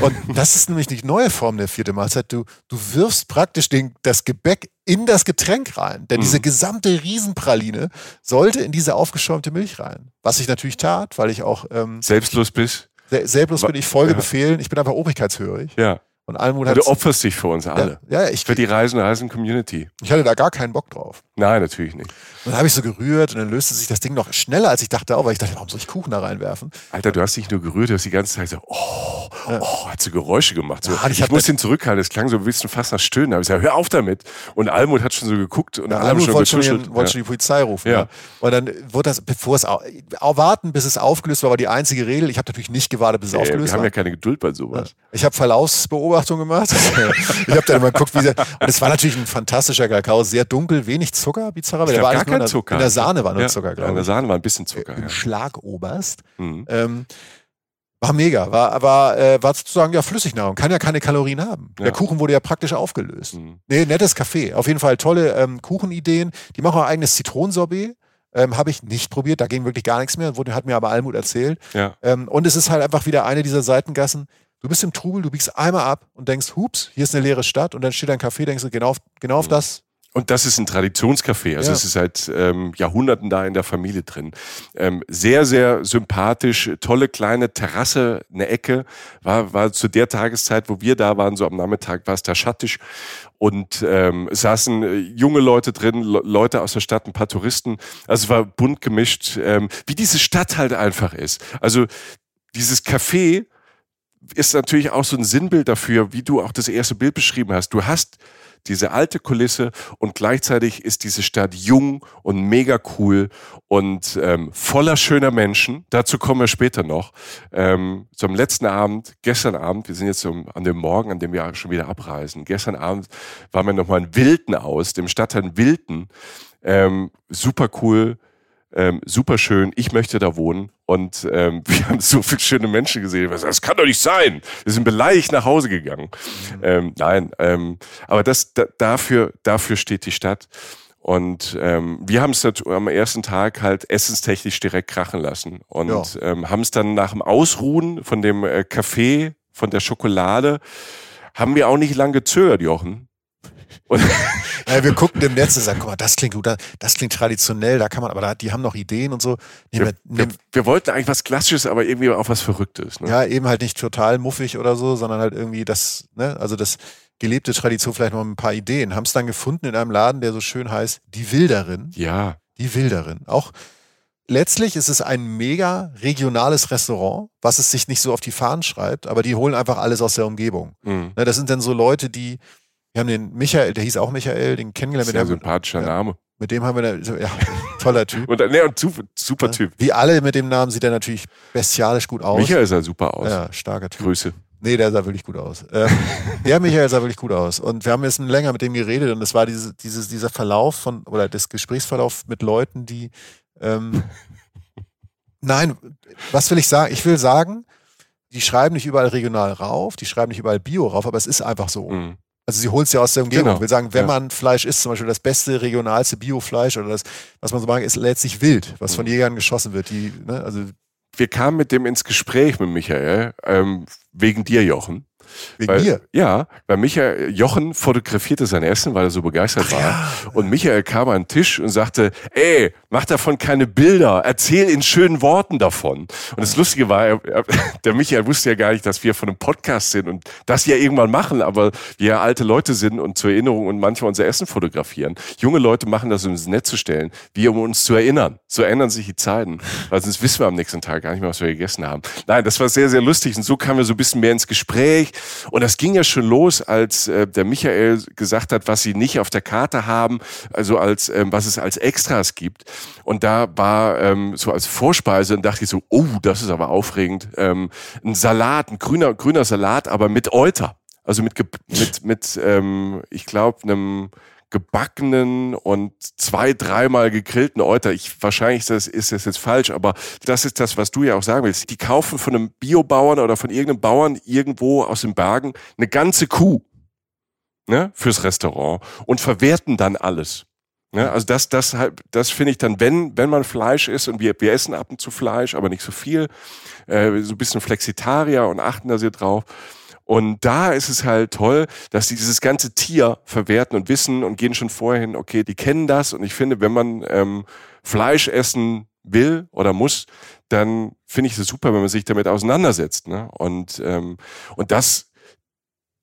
Und das ist nämlich nicht neue Form der vierte Mahlzeit. Du, du wirfst praktisch den, das Gebäck in das Getränk rein. Denn mhm. diese gesamte Riesenpraline sollte in diese aufgeschäumte Milch rein. Was ich natürlich tat, weil ich auch... Ähm, Selbstlos bist. Selbstlos bin ich Folgebefehlen. Ich bin einfach obrigkeitshörig. Ja. Und Almut hat. du opferst dich für uns alle. ja, ja, ich, Für die Reisen, Reisen Community. ich hatte da gar keinen Bock drauf. Nein, natürlich nicht. Und dann habe ich so gerührt und dann löste sich das Ding noch schneller, als ich dachte, auch, weil ich dachte, warum soll ich Kuchen da reinwerfen? Alter, du hast dich nur gerührt, du hast die ganze Zeit so, oh, oh, hat so Geräusche gemacht. So. Ja, ich ich muss ihn zurückhalten, es klang so ein bisschen fast nach Stöhnen. Da habe ich gesagt, hör auf damit. Und Almut hat schon so geguckt und Ja, Almut schon wollte schon, den, wollte schon ja. die Polizei rufen. Ja. Ja. Und dann wurde das, bevor es warten, bis es aufgelöst war, war die einzige Regel. Ich habe natürlich nicht gewartet, bis es aufgelöst wir haben war. ja keine Geduld bei sowas. Ich habe Verlaufsbeobachtung gemacht. ich habe dann immer geguckt, wie sie. Und es war natürlich ein fantastischer Kakao, sehr dunkel, wenig Zucker, Bizarra. Ich Der war gar in kein der- Zucker. In der Sahne war nur ja, Zucker, In glaube der ich. Sahne war ein bisschen Zucker. Im Ja. Schlagoberst. Mhm. Ähm, war mega, war, war, äh, war sozusagen ja Flüssignahrung, kann ja keine Kalorien haben. Der Ja. Kuchen wurde ja praktisch aufgelöst. Mhm. Nee, nettes Café. Auf jeden Fall tolle ähm, Kuchenideen. Die machen auch eigenes Zitronensorbet. Ähm, Habe ich nicht probiert, da ging wirklich gar nichts mehr, wurde, hat mir aber Almut erzählt. Ja. Ähm, und es ist halt einfach wieder eine dieser Seitengassen. Du bist im Trubel, du biegst einmal ab und denkst, hups, hier ist eine leere Stadt und dann steht ein Café, denkst du, genau auf, genau auf das. Und das ist ein Traditionscafé. Also Ja. es ist seit ähm, Jahrhunderten da in der Familie drin. Ähm, sehr, sehr sympathisch, tolle kleine Terrasse, eine Ecke. War, war zu der Tageszeit, wo wir da waren, so am Nachmittag, war es da schattig. Und ähm, saßen äh, junge Leute drin, Le Leute aus der Stadt, ein paar Touristen. Also es war bunt gemischt, ähm, wie diese Stadt halt einfach ist. Also dieses Café ist natürlich auch so ein Sinnbild dafür, wie du auch das erste Bild beschrieben hast. Du hast diese alte Kulisse und gleichzeitig ist diese Stadt jung und mega cool und ähm, voller schöner Menschen. Dazu kommen wir später noch. Ähm, zum letzten Abend, gestern Abend, wir sind jetzt um, an dem Morgen, an dem wir schon wieder abreisen. Gestern Abend waren wir nochmal in Wilden aus, dem Stadtteil Wilden. Ähm, super cool, ähm, super schön. Ich möchte da wohnen und ähm, wir haben so viele schöne Menschen gesehen. Sagen, Das kann doch nicht sein. Wir sind beleidigt nach Hause gegangen. Ähm, nein, ähm, aber das da, dafür dafür steht die Stadt. Und ähm, wir haben es am ersten Tag halt essenstechnisch direkt krachen lassen und Ja. ähm, haben es dann nach dem Ausruhen von dem äh, Kaffee, von der Schokolade, haben wir auch nicht lang gezögert, Jochen. Ja, wir gucken im Netz und sagen, guck mal, das klingt gut, das, klingt traditionell, da kann man, aber da, die haben noch Ideen und so. Nehmen wir, wir, wir, wir wollten eigentlich was Klassisches, aber irgendwie auch was Verrücktes. Ne? ja, eben halt nicht total muffig oder so, sondern halt irgendwie das, ne, also das gelebte Tradition, vielleicht noch ein paar Ideen. Haben es dann gefunden in einem Laden, der so schön heißt, die Wilderin. ja. Die Wilderin. Auch letztlich ist es ein mega regionales Restaurant, was es sich nicht so auf die Fahnen schreibt, aber die holen einfach alles aus der Umgebung. Mhm. Ne, das sind dann so Leute, die, wir haben den Michael, der hieß auch Michael, den kennengelernt, mit Sehr sympathischer ja. Name. mit dem haben wir, da- ja, toller Typ. Und, nee, und super, super Typ. Wie alle mit dem Namen sieht er natürlich bestialisch gut aus. Michael sah super aus. Ja, starker Typ. Grüße. Nee, der sah wirklich gut aus. Ähm, der Michael sah wirklich gut aus. Und wir haben jetzt länger mit dem geredet und es war diese, dieses, dieser Verlauf von, oder das Gesprächsverlauf mit Leuten, die, ähm, nein, was will ich sagen? Ich will sagen, die schreiben nicht überall regional rauf, die schreiben nicht überall Bio rauf, aber es ist einfach so. Mhm. Also sie holen es ja aus der Umgebung. Genau. Ich will sagen, wenn Ja. man Fleisch isst, zum Beispiel das beste, regionalste Biofleisch oder das, was man so mag, ist letztlich wild, was von Mhm. Jägern geschossen wird. Die, ne, also Wir kamen mit dem ins Gespräch mit Michael, ähm, wegen dir, Jochen. Wegen weil, mir. Ja, weil Michael, Jochen fotografierte sein Essen, weil er so begeistert war. Und Michael kam an den Tisch und sagte, ey, mach davon keine Bilder, erzähl in schönen Worten davon. Und das Lustige war, er, er, der Michael wusste ja gar nicht, dass wir von einem Podcast sind und das ja irgendwann machen, aber wir ja alte Leute sind und zur Erinnerung und manchmal unser Essen fotografieren. Junge Leute machen das, um ins Netz zu stellen, wir, um uns zu erinnern. So ändern sich die Zeiten, weil sonst wissen wir am nächsten Tag gar nicht mehr, was wir gegessen haben. Nein, das war sehr, sehr lustig und so kamen wir so ein bisschen mehr ins Gespräch und das ging ja schon los, als äh, der Michael gesagt hat, was sie nicht auf der Karte haben, also als ähm, was es als Extras gibt. Und da war ähm, so als Vorspeise und dachte ich so, oh, das ist aber aufregend, ähm, ein Salat, ein grüner grüner Salat, aber mit Euter, also mit mit mit ähm, ich glaube einem gebackenen und zwei, dreimal gegrillten Euter. Ich, wahrscheinlich ist das, ist das jetzt falsch, aber das ist das, was du ja auch sagen willst. Die kaufen von einem Biobauern oder von irgendeinem Bauern irgendwo aus den Bergen eine ganze Kuh ne, fürs Restaurant und verwerten dann alles. Ne? Also das, das, halt- das finde ich dann, wenn, wenn man Fleisch isst und wir, wir essen ab und zu Fleisch, aber nicht so viel, äh, so ein bisschen Flexitarier und achten da sehr drauf. Und da ist es halt toll, dass die dieses ganze Tier verwerten und wissen und gehen schon vorher hin, okay, die kennen das. Und ich finde, wenn man ähm, Fleisch essen will oder muss, dann finde ich es super, wenn man sich damit auseinandersetzt. Ne? Und, ähm, und das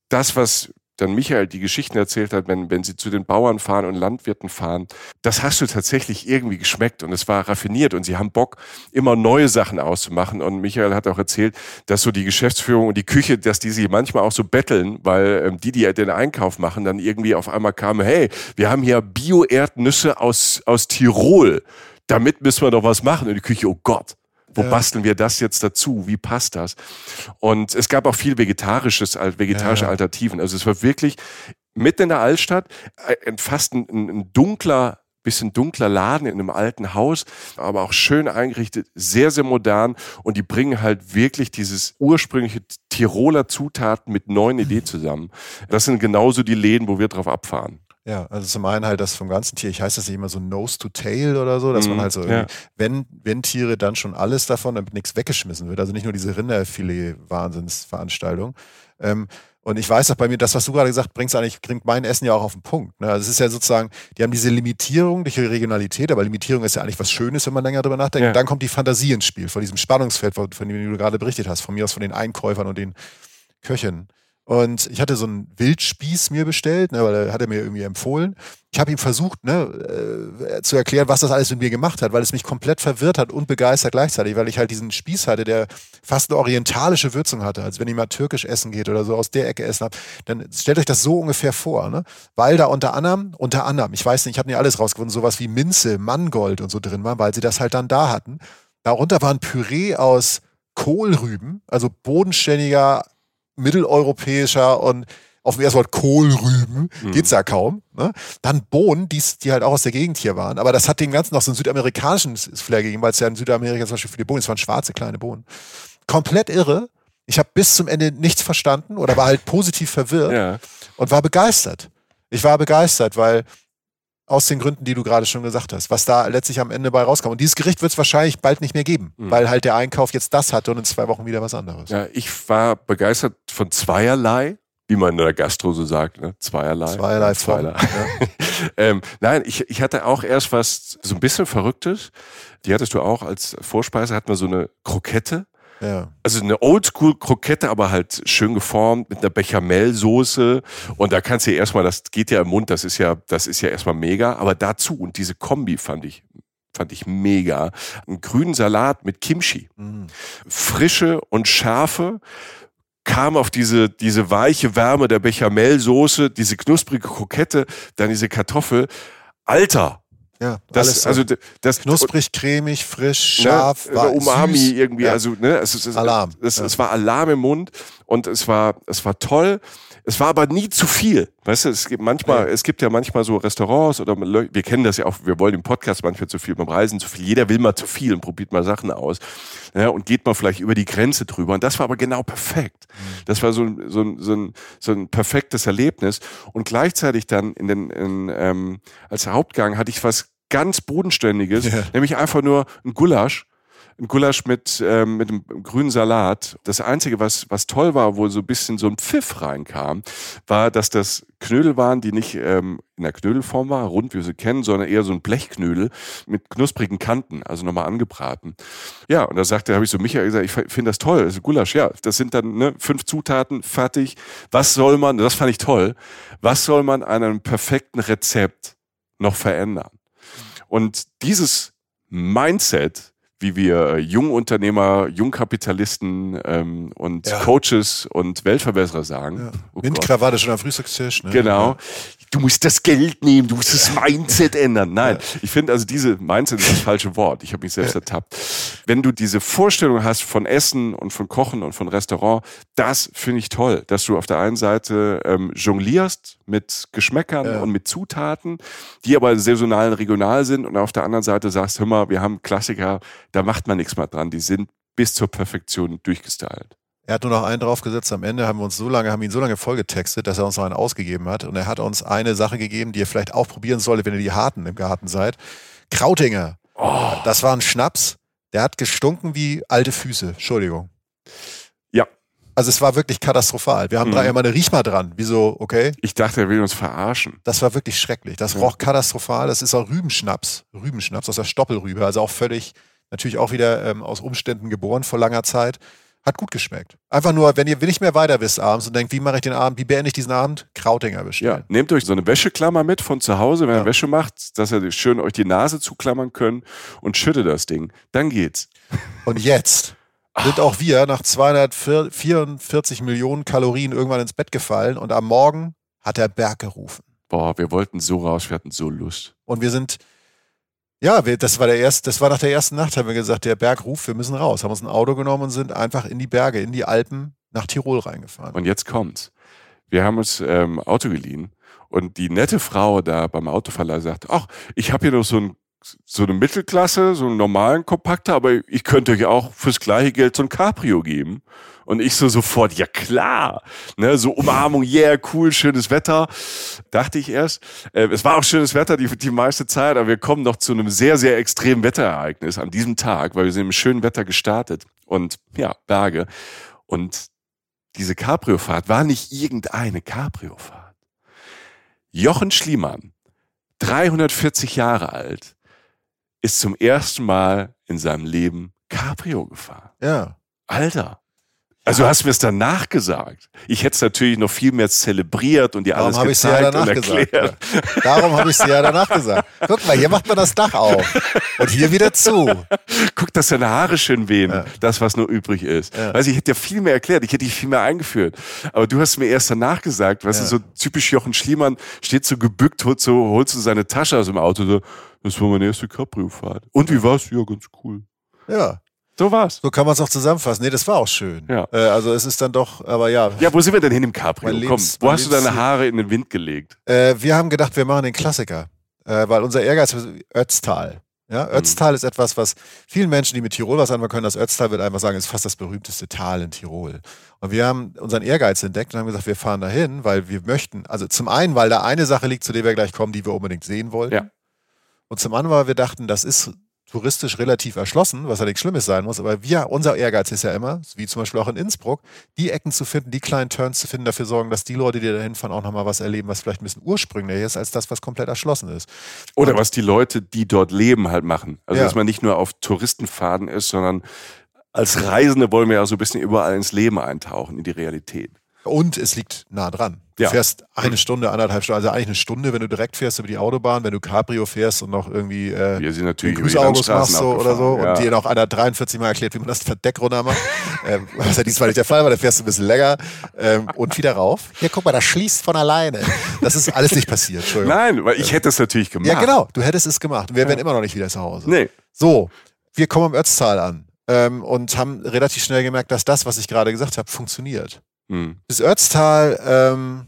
das, was dann Michael die Geschichten erzählt hat, wenn, wenn sie zu den Bauern fahren und Landwirten fahren, das hast du tatsächlich irgendwie geschmeckt und es war raffiniert und sie haben Bock, immer neue Sachen auszumachen. Und Michael hat auch erzählt, dass so die Geschäftsführung und die Küche, dass die sich manchmal auch so betteln, weil ähm, die, die den Einkauf machen, dann irgendwie auf einmal kamen, hey, wir haben hier Bio-Erdnüsse aus, aus Tirol. Damit müssen wir doch was machen. Und die Küche, oh Gott. Wo ja. basteln wir das jetzt dazu? Wie passt das? Und es gab auch viel vegetarisches, vegetarische ja. Alternativen. Also es war wirklich mitten in der Altstadt, äh, fast ein, ein dunkler bisschen dunkler Laden in einem alten Haus, aber auch schön eingerichtet, sehr, sehr modern und die bringen halt wirklich dieses ursprüngliche Tiroler Zutaten mit neuen Ideen zusammen. Das sind genauso die Läden, wo wir drauf abfahren. Ja, also zum einen halt das vom ganzen Tier, ich heiße das nicht immer so Nose to Tail oder so, dass mm, man mhm, halt so, ja. wenn, wenn Tiere, dann schon alles davon, damit nichts weggeschmissen wird. Also nicht nur diese Rinderfilet-Wahnsinnsveranstaltung. Ähm, und ich weiß auch bei mir, das, was du gerade gesagt bringst, eigentlich bringt mein Essen ja auch auf den Punkt. Ne? Also es ist ja sozusagen, die haben diese Limitierung, die Regionalität, aber Limitierung ist ja eigentlich was Schönes, wenn man länger drüber nachdenkt. Ja. Und dann kommt die Fantasie ins Spiel, von diesem Spannungsfeld, von dem du gerade berichtet hast, von mir aus von den Einkäufern und den Köchen. Und ich hatte so einen Wildspieß mir bestellt, ne, weil er hat er mir irgendwie empfohlen. Ich habe ihm versucht ne, äh, zu erklären, was das alles mit mir gemacht hat, weil es mich komplett verwirrt hat und begeistert gleichzeitig, weil ich halt diesen Spieß hatte, der fast eine orientalische Würzung hatte. Also wenn ihr mal türkisch essen geht oder so aus der Ecke essen habt, dann stellt euch das so ungefähr vor. Ne? Weil da unter anderem, unter anderem, ich weiß nicht, ich habe nicht alles rausgefunden, sowas wie Minze, Mangold und so drin war, weil sie das halt dann da hatten. Darunter war ein Püree aus Kohlrüben, also bodenständiger mitteleuropäischer und auf dem ersten Wort Kohlrüben, mhm. geht's ja kaum. Ne? Dann Bohnen, die, die halt auch aus der Gegend hier waren. Aber das hat dem Ganzen noch so einen südamerikanischen Flair gegeben, weil es ja in Südamerika zum Beispiel viele Bohnen, es waren schwarze kleine Bohnen. Komplett irre. Ich habe bis zum Ende nichts verstanden oder war halt positiv verwirrt ja. und war begeistert. Ich war begeistert, weil aus den Gründen, die du gerade schon gesagt hast, was da letztlich am Ende bei rauskam. Und dieses Gericht wird es wahrscheinlich bald nicht mehr geben, mhm. weil halt der Einkauf jetzt das hatte und in zwei Wochen wieder was anderes. Ja, ich war begeistert von zweierlei, wie man in der Gastro so sagt, ne? zweierlei. Zweierlei, zweierlei. Ja. ähm, nein, ich, ich hatte auch erst was so ein bisschen Verrücktes. Die hattest du auch als Vorspeise, hatten wir so eine Krokette ja. Also eine Oldschool-Krokette, aber halt schön geformt mit einer Bechamelsoße. Und da kannst du ja erstmal, das geht ja im Mund, das ist ja, das ist ja erstmal mega. Aber dazu und diese Kombi fand ich, fand ich mega. Einen grünen Salat mit Kimchi. Mhm. Frische und Schärfe kam auf diese, diese weiche Wärme der Bechamelsoße, diese knusprige Krokette, dann diese Kartoffel. Alter, ja, das, alles also das knusprig, cremig, frisch, ne, scharf, ne, war Umami süß. irgendwie, ja. also ne, es, es, Alarm. Es, ja. es, war Alarm im Mund und es war es war toll. Es war aber nie zu viel. Weißt du, es gibt manchmal, ja. es gibt ja manchmal so Restaurants oder wir kennen das ja auch, wir wollen im Podcast manchmal zu viel, beim Reisen zu viel. Jeder will mal zu viel und probiert mal Sachen aus. Ja, und geht mal vielleicht über die Grenze drüber. Und das war aber genau perfekt. Mhm. Das war so, so, so, ein, so ein perfektes Erlebnis. Und gleichzeitig dann in den, in, ähm, als Hauptgang hatte ich was ganz Bodenständiges, ja. nämlich einfach nur ein Gulasch ein Gulasch mit, ähm, mit einem grünen Salat. Das Einzige, was, was toll war, wo so ein bisschen so ein Pfiff reinkam, war, dass das Knödel waren, die nicht ähm, in der Knödelform war, rund wie wir sie kennen, sondern eher so ein Blechknödel mit knusprigen Kanten, also nochmal angebraten. Ja, und da sagte, habe ich so Michael gesagt, ich finde das toll, das ist Gulasch, ja, das sind dann ne, fünf Zutaten, fertig. Was soll man, das fand ich toll, was soll man an einem perfekten Rezept noch verändern? Und dieses Mindset, wie wir Jungunternehmer, Jungkapitalisten ähm, und ja. Coaches und Weltverbesserer sagen. Ja. Oh Windkrawatte schon am Frühstückstisch. Ne? Genau. Ja. Du musst das Geld nehmen, du musst das Mindset ändern. Nein, ich finde also diese Mindset ist das falsche Wort. Ich habe mich selbst ertappt. Wenn du diese Vorstellung hast von Essen und von Kochen und von Restaurant, das finde ich toll, dass du auf der einen Seite ähm, jonglierst mit Geschmäckern und mit Zutaten, die aber saisonal und regional sind und auf der anderen Seite sagst, hör mal, wir haben Klassiker, da macht man nichts mehr dran. Die sind bis zur Perfektion durchgestylt. Er hat nur noch einen draufgesetzt. Am Ende haben wir uns so lange, haben ihn so lange vollgetextet, dass er uns noch einen ausgegeben hat. Und er hat uns eine Sache gegeben, die ihr vielleicht auch probieren solltet, wenn ihr die Harten im Garten seid. Krautinger. Oh. Das war ein Schnaps. Der hat gestunken wie alte Füße. Entschuldigung. Ja. Also es war wirklich katastrophal. Wir haben mhm. drei mal eine Riech mal dran. Wieso, okay? Ich dachte, er will uns verarschen. Das war wirklich schrecklich. Das roch katastrophal. Das ist auch Rübenschnaps. Rübenschnaps aus der Stoppelrübe. Also auch völlig natürlich auch wieder ähm, aus Umständen geboren vor langer Zeit. Hat gut geschmeckt. Einfach nur, wenn ihr nicht mehr weiter wisst abends und denkt, wie mache ich den Abend, wie beende ich diesen Abend, Krautinger bestellen. Ja, nehmt euch so eine Wäscheklammer mit von zu Hause, wenn Ja. ihr Wäsche macht, dass ihr schön euch die Nase zuklammern könnt und schüttet das Ding. Dann geht's. Und jetzt sind auch wir nach 244 Millionen Kalorien irgendwann ins Bett gefallen und am Morgen hat der Berg gerufen. Boah, wir wollten so raus, wir hatten so Lust. Und wir sind, ja, das war der erste, das war nach der ersten Nacht, haben wir gesagt, der Berg ruft, wir müssen raus. Haben uns ein Auto genommen und sind einfach in die Berge, in die Alpen, nach Tirol reingefahren. Und jetzt kommt's. Wir haben uns ähm, Auto geliehen und die nette Frau da beim Autoverleih sagt, ach, ich habe hier noch so, ein, so eine Mittelklasse, so einen normalen Kompakter, aber ich könnte euch auch fürs gleiche Geld so ein Cabrio geben. Und ich so sofort, ja klar, ne, so Umarmung, yeah, cool, schönes Wetter, dachte ich erst. Äh, es war auch schönes Wetter die, die meiste Zeit, aber wir kommen noch zu einem sehr, sehr extremen Wetterereignis an diesem Tag, weil wir sind im schönen Wetter gestartet und ja, Berge. Und diese Cabrio-Fahrt war nicht irgendeine Cabrio-Fahrt. Jochen Schliemann, 340 Jahre alt, ist zum ersten Mal in seinem Leben Cabrio gefahren. ja. Alter. Also du hast mir es danach gesagt. Ich hätte es natürlich noch viel mehr zelebriert und dir Darum alles habe ich sie ja gezeigt danach und gesagt. erklärt. Ja. Darum habe ich sie ja danach gesagt. Guck mal, hier macht man das Dach auf. Und hier wieder zu. Guck, dass deine Haare schön wehen. Ja. Das, was nur übrig ist. Ja. Ich, ich hätte dir viel mehr erklärt. Ich hätte dich viel mehr eingeführt. Aber du hast mir erst danach gesagt, weißt Ja. du, so typisch Jochen Schliemann steht so gebückt, holt so, holt so seine Tasche aus dem Auto. So, das war meine erste Cabrio-Fahrt. Und wie war's? Ja, ganz cool. Ja, So war's. so kann man es auch zusammenfassen. Nee, das war auch schön. Ja. Äh, also es ist dann doch, aber ja. Ja, wo sind wir denn hin im Cabrio? Mein Komm, Lebens- wo hast du deine. Haare in den Wind gelegt? Äh, wir haben gedacht, wir machen den Klassiker. Äh, weil unser Ehrgeiz ist Ötztal. Ja, Ötztal ist etwas, was vielen Menschen, die mit Tirol was anfangen können, das Ötztal wird einfach sagen, ist fast das berühmteste Tal in Tirol. Und wir haben unseren Ehrgeiz entdeckt und haben gesagt, wir fahren dahin, weil wir möchten, also zum einen, weil da eine Sache liegt, zu der wir gleich kommen, die wir unbedingt sehen wollten. Ja. Und zum anderen, weil wir dachten, das ist touristisch relativ erschlossen, was ja nichts Schlimmes sein muss. Aber wir, unser Ehrgeiz ist ja immer, wie zum Beispiel auch in Innsbruck, die Ecken zu finden, die kleinen Turns zu finden, dafür sorgen, dass die Leute, die da hinfahren, auch nochmal was erleben, was vielleicht ein bisschen ursprünglicher ist, als das, was komplett erschlossen ist. Oder Und- was die Leute, die dort leben, halt machen. Also, Ja. dass man nicht nur auf Touristenfaden ist, sondern als Reisende wollen wir ja so ein bisschen überall ins Leben eintauchen, in die Realität. Und es liegt nah dran. Du Ja. fährst eine Stunde, anderthalb Stunden, also eigentlich eine Stunde, wenn du direkt fährst über die Autobahn, wenn du Cabrio fährst und noch irgendwie äh, Wir sind natürlich über die machst so oder so gefahren, und ja. dir noch einer 43 Mal erklärt, wie man das Verdeck runter macht. ähm, was ja diesmal nicht der Fall war, da fährst du ein bisschen länger ähm, und wieder rauf. Hier, guck mal, das schließt von alleine. Das ist alles nicht passiert, Entschuldigung. Nein, weil ich hätte es natürlich gemacht. Ja, genau, du hättest es gemacht. Und wir wären immer noch nicht wieder zu Hause. Nee. So, wir kommen am Ötztal an ähm, und haben relativ schnell gemerkt, dass das, was ich gerade gesagt habe, funktioniert. Hm. Das Ötztal, ähm,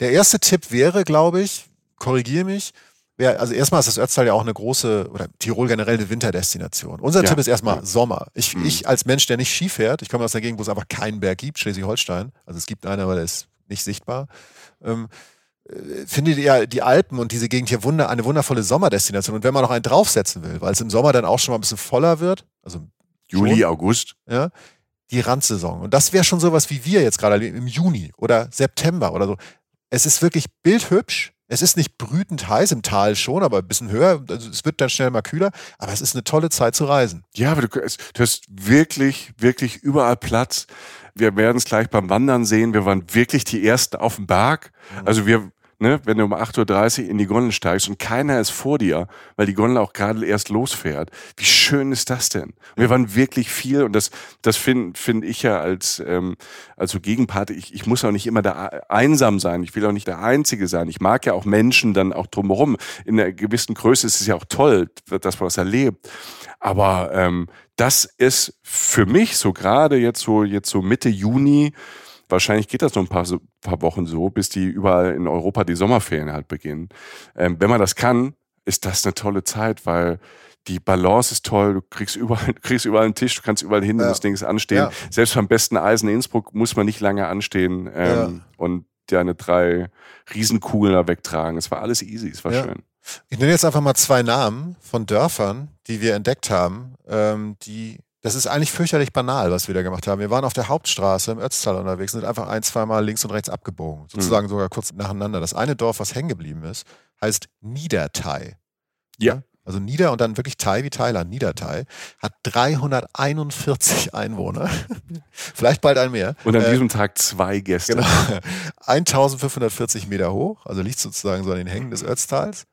der erste Tipp wäre, glaube ich, korrigiere mich, wär, also erstmal ist das Ötztal ja auch eine große, oder Tirol generell eine Winterdestination. Unser Ja. Tipp ist erstmal Ja. Sommer. Ich, Mhm. ich als Mensch, der nicht Ski fährt, ich komme aus einer Gegend, wo es einfach keinen Berg gibt, Schleswig-Holstein, also es gibt einen, aber der ist nicht sichtbar, ähm, äh, finde ja die Alpen und diese Gegend hier wunder, eine wundervolle Sommerdestination. Und wenn man noch einen draufsetzen will, weil es im Sommer dann auch schon mal ein bisschen voller wird, also Juli, Schon? August. ja, die Randsaison. Und das wäre schon sowas wie wir jetzt gerade im Juni oder September oder so. Es ist wirklich bildhübsch. Es ist nicht brütend heiß im Tal schon, aber ein bisschen höher. Also es wird dann schnell mal kühler. Aber es ist eine tolle Zeit zu reisen. Ja, aber du, du hast wirklich, wirklich überall Platz. Wir werden es gleich beim Wandern sehen. Wir waren wirklich die Ersten auf dem Berg. Mhm. Also wir, ne, wenn du um 8.30 Uhr in die Gondel steigst und keiner ist vor dir, weil die Gondel auch gerade erst losfährt. Wie schön ist das denn? Und wir waren wirklich viel und das, das finde find ich ja als, ähm, als so Gegenpart. Ich, ich muss auch nicht immer da einsam sein. Ich will auch nicht der Einzige sein. Ich mag ja auch Menschen dann auch drumherum. In einer gewissen Größe ist es ja auch toll, dass man was erlebt. Aber ähm, das ist für mich so gerade jetzt so jetzt so Mitte Juni. Wahrscheinlich geht das noch ein paar, paar Wochen so, bis die überall in Europa die Sommerferien halt beginnen. Ähm, wenn man das kann, ist das eine tolle Zeit, weil die Balance ist toll. Du kriegst überall, kriegst überall einen Tisch, du kannst überall hin, Ja. das Ding ist anstehen. Ja. Selbst beim besten Eisen in Innsbruck muss man nicht lange anstehen ähm, und deine drei Riesenkugeln da wegtragen. Es war alles easy, es war Ja. schön. Ich nenne jetzt einfach mal zwei Namen von Dörfern, die wir entdeckt haben, ähm, die das ist eigentlich fürchterlich banal, was wir da gemacht haben. Wir waren auf der Hauptstraße im Ötztal unterwegs und sind einfach ein, zweimal links und rechts abgebogen. Sozusagen sogar kurz nacheinander. Das eine Dorf, was hängen geblieben ist, heißt Niedertei. Ja. Also Nieder und dann wirklich Thai wie Thailand, Niederthai, hat 341 Einwohner. Vielleicht bald ein mehr. Und an äh, diesem Tag zwei Gäste. Genau. 1540 Meter hoch, also liegt sozusagen so an den Hängen des Ötztals.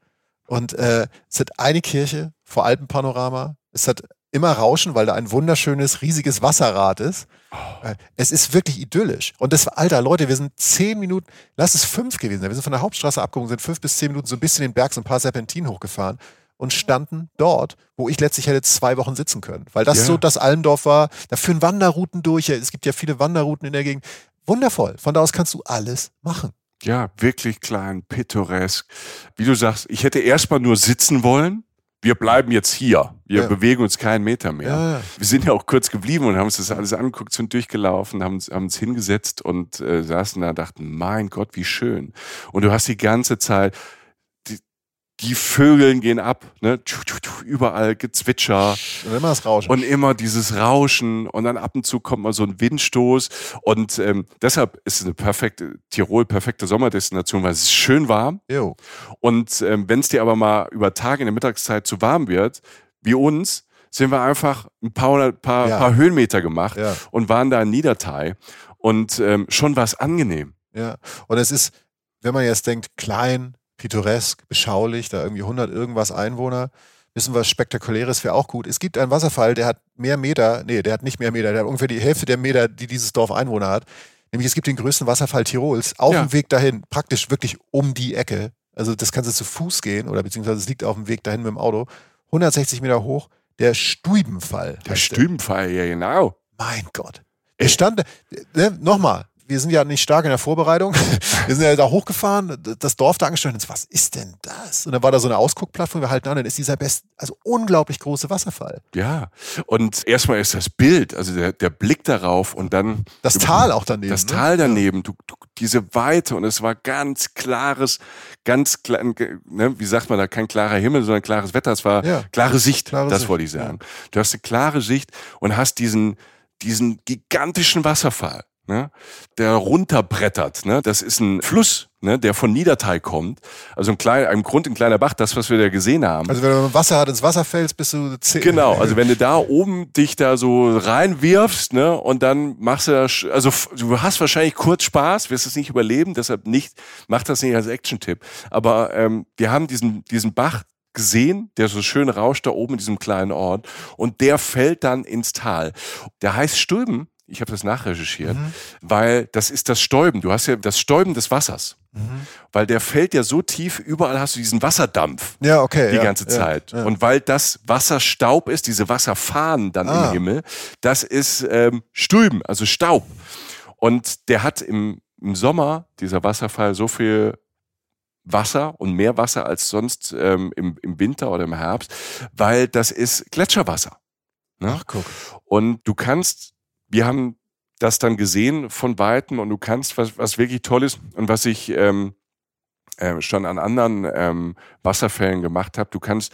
Und äh, es hat eine Kirche vor Alpenpanorama. Es hat immer Rauschen, weil da ein wunderschönes, riesiges Wasserrad ist. Oh. Äh, es ist wirklich idyllisch. Und das, alter Leute, wir sind zehn Minuten, lass es fünf gewesen sein. Wir sind von der Hauptstraße abgehoben, sind fünf bis zehn Minuten so ein bisschen den Berg, so ein paar Serpentinen hochgefahren und standen dort, wo ich letztlich hätte zwei Wochen sitzen können. Weil das ja. so das Allendorf war. Da führen Wanderrouten durch. Es gibt ja viele Wanderrouten in der Gegend. Wundervoll. Von da aus kannst du alles machen. Ja, wirklich klein, pittoresk. Wie du sagst, ich hätte erstmal nur sitzen wollen wir bleiben jetzt hier. Wir ja. bewegen uns keinen Meter mehr. Ja. Wir sind ja auch kurz geblieben und haben uns das alles angeguckt, sind durchgelaufen, haben uns, haben uns hingesetzt und äh, saßen da und dachten, mein Gott, wie schön. Und du hast die ganze Zeit die Vögeln gehen ab, ne? überall Gezwitscher. Und immer das Rauschen. Und immer dieses Rauschen und dann ab und zu kommt mal so ein Windstoß und ähm, deshalb ist es eine perfekte, Tirol perfekte Sommerdestination, weil es ist schön warm. Jo. Und ähm, wenn es dir aber mal über Tage in der Mittagszeit zu warm wird, wie uns, sind wir einfach ein paar, paar, ja. paar Höhenmeter gemacht ja. und waren da in Niedertai und ähm, schon war es angenehm. Ja, und es ist, wenn man jetzt denkt, klein, pittoresk, beschaulich, da irgendwie 100 irgendwas Einwohner. Wissen was Spektakuläres wäre auch gut. Es gibt einen Wasserfall, der hat mehr Meter, nee, der hat nicht mehr Meter, der hat ungefähr die Hälfte der Meter, die dieses Dorf Einwohner hat. Nämlich es gibt den größten Wasserfall Tirols auf ja. dem Weg dahin, praktisch wirklich um die Ecke. Also das kannst du zu Fuß gehen oder beziehungsweise es liegt auf dem Weg dahin mit dem Auto. 160 Meter hoch, der Stübenfall. Der Stübenfall, ja genau. Mein Gott. Der stand, ne, nochmal, wir sind ja nicht stark in der Vorbereitung. Wir sind ja da hochgefahren, das Dorf da angestellt und was ist denn das? Und dann war da so eine Ausguckplattform, wir halten an, dann ist dieser best, also unglaublich große Wasserfall. Ja, und erstmal ist das Bild, also der, der Blick darauf und dann. Das Tal auch daneben. Das ne? Tal daneben, du, du, diese Weite und es war ganz klares, ganz klar, ne, wie sagt man da, kein klarer Himmel, sondern klares Wetter, es war ja, klare Sicht, klare das Sicht, wollte ich sagen. Ja. Du hast eine klare Sicht und hast diesen, diesen gigantischen Wasserfall ne, der runterbrettert. Ne? Das ist ein Fluss, ne, der von Niederteil kommt. Also ein kleiner, ein Grund, ein kleiner Bach, das, was wir da gesehen haben. Also wenn du Wasser hat, ins Wasser fällst, bist du zehn. Genau, also wenn du da oben dich da so reinwirfst, ne, und dann machst du das, also du hast wahrscheinlich kurz Spaß, wirst es nicht überleben, deshalb nicht, mach das nicht als Action-Tipp. Aber ähm, wir haben diesen, diesen Bach gesehen, der so schön rauscht da oben in diesem kleinen Ort und der fällt dann ins Tal. Der heißt Stulben ich habe das nachrecherchiert, mhm. weil das ist das Stäuben. Du hast ja das Stäuben des Wassers. Mhm. Weil der fällt ja so tief, überall hast du diesen Wasserdampf. Ja, okay. Die ja, ganze Zeit. Ja, ja. Und weil das Wasserstaub ist, diese Wasserfahnen dann ah. im Himmel, das ist ähm, Stülben, also Staub. Und der hat im, im Sommer, dieser Wasserfall, so viel Wasser und mehr Wasser als sonst ähm, im, im Winter oder im Herbst, weil das ist Gletscherwasser. Ne? Ach, guck. Und du kannst wir haben das dann gesehen von Weitem und du kannst, was, was wirklich toll ist und was ich ähm, äh, schon an anderen ähm, Wasserfällen gemacht habe, du kannst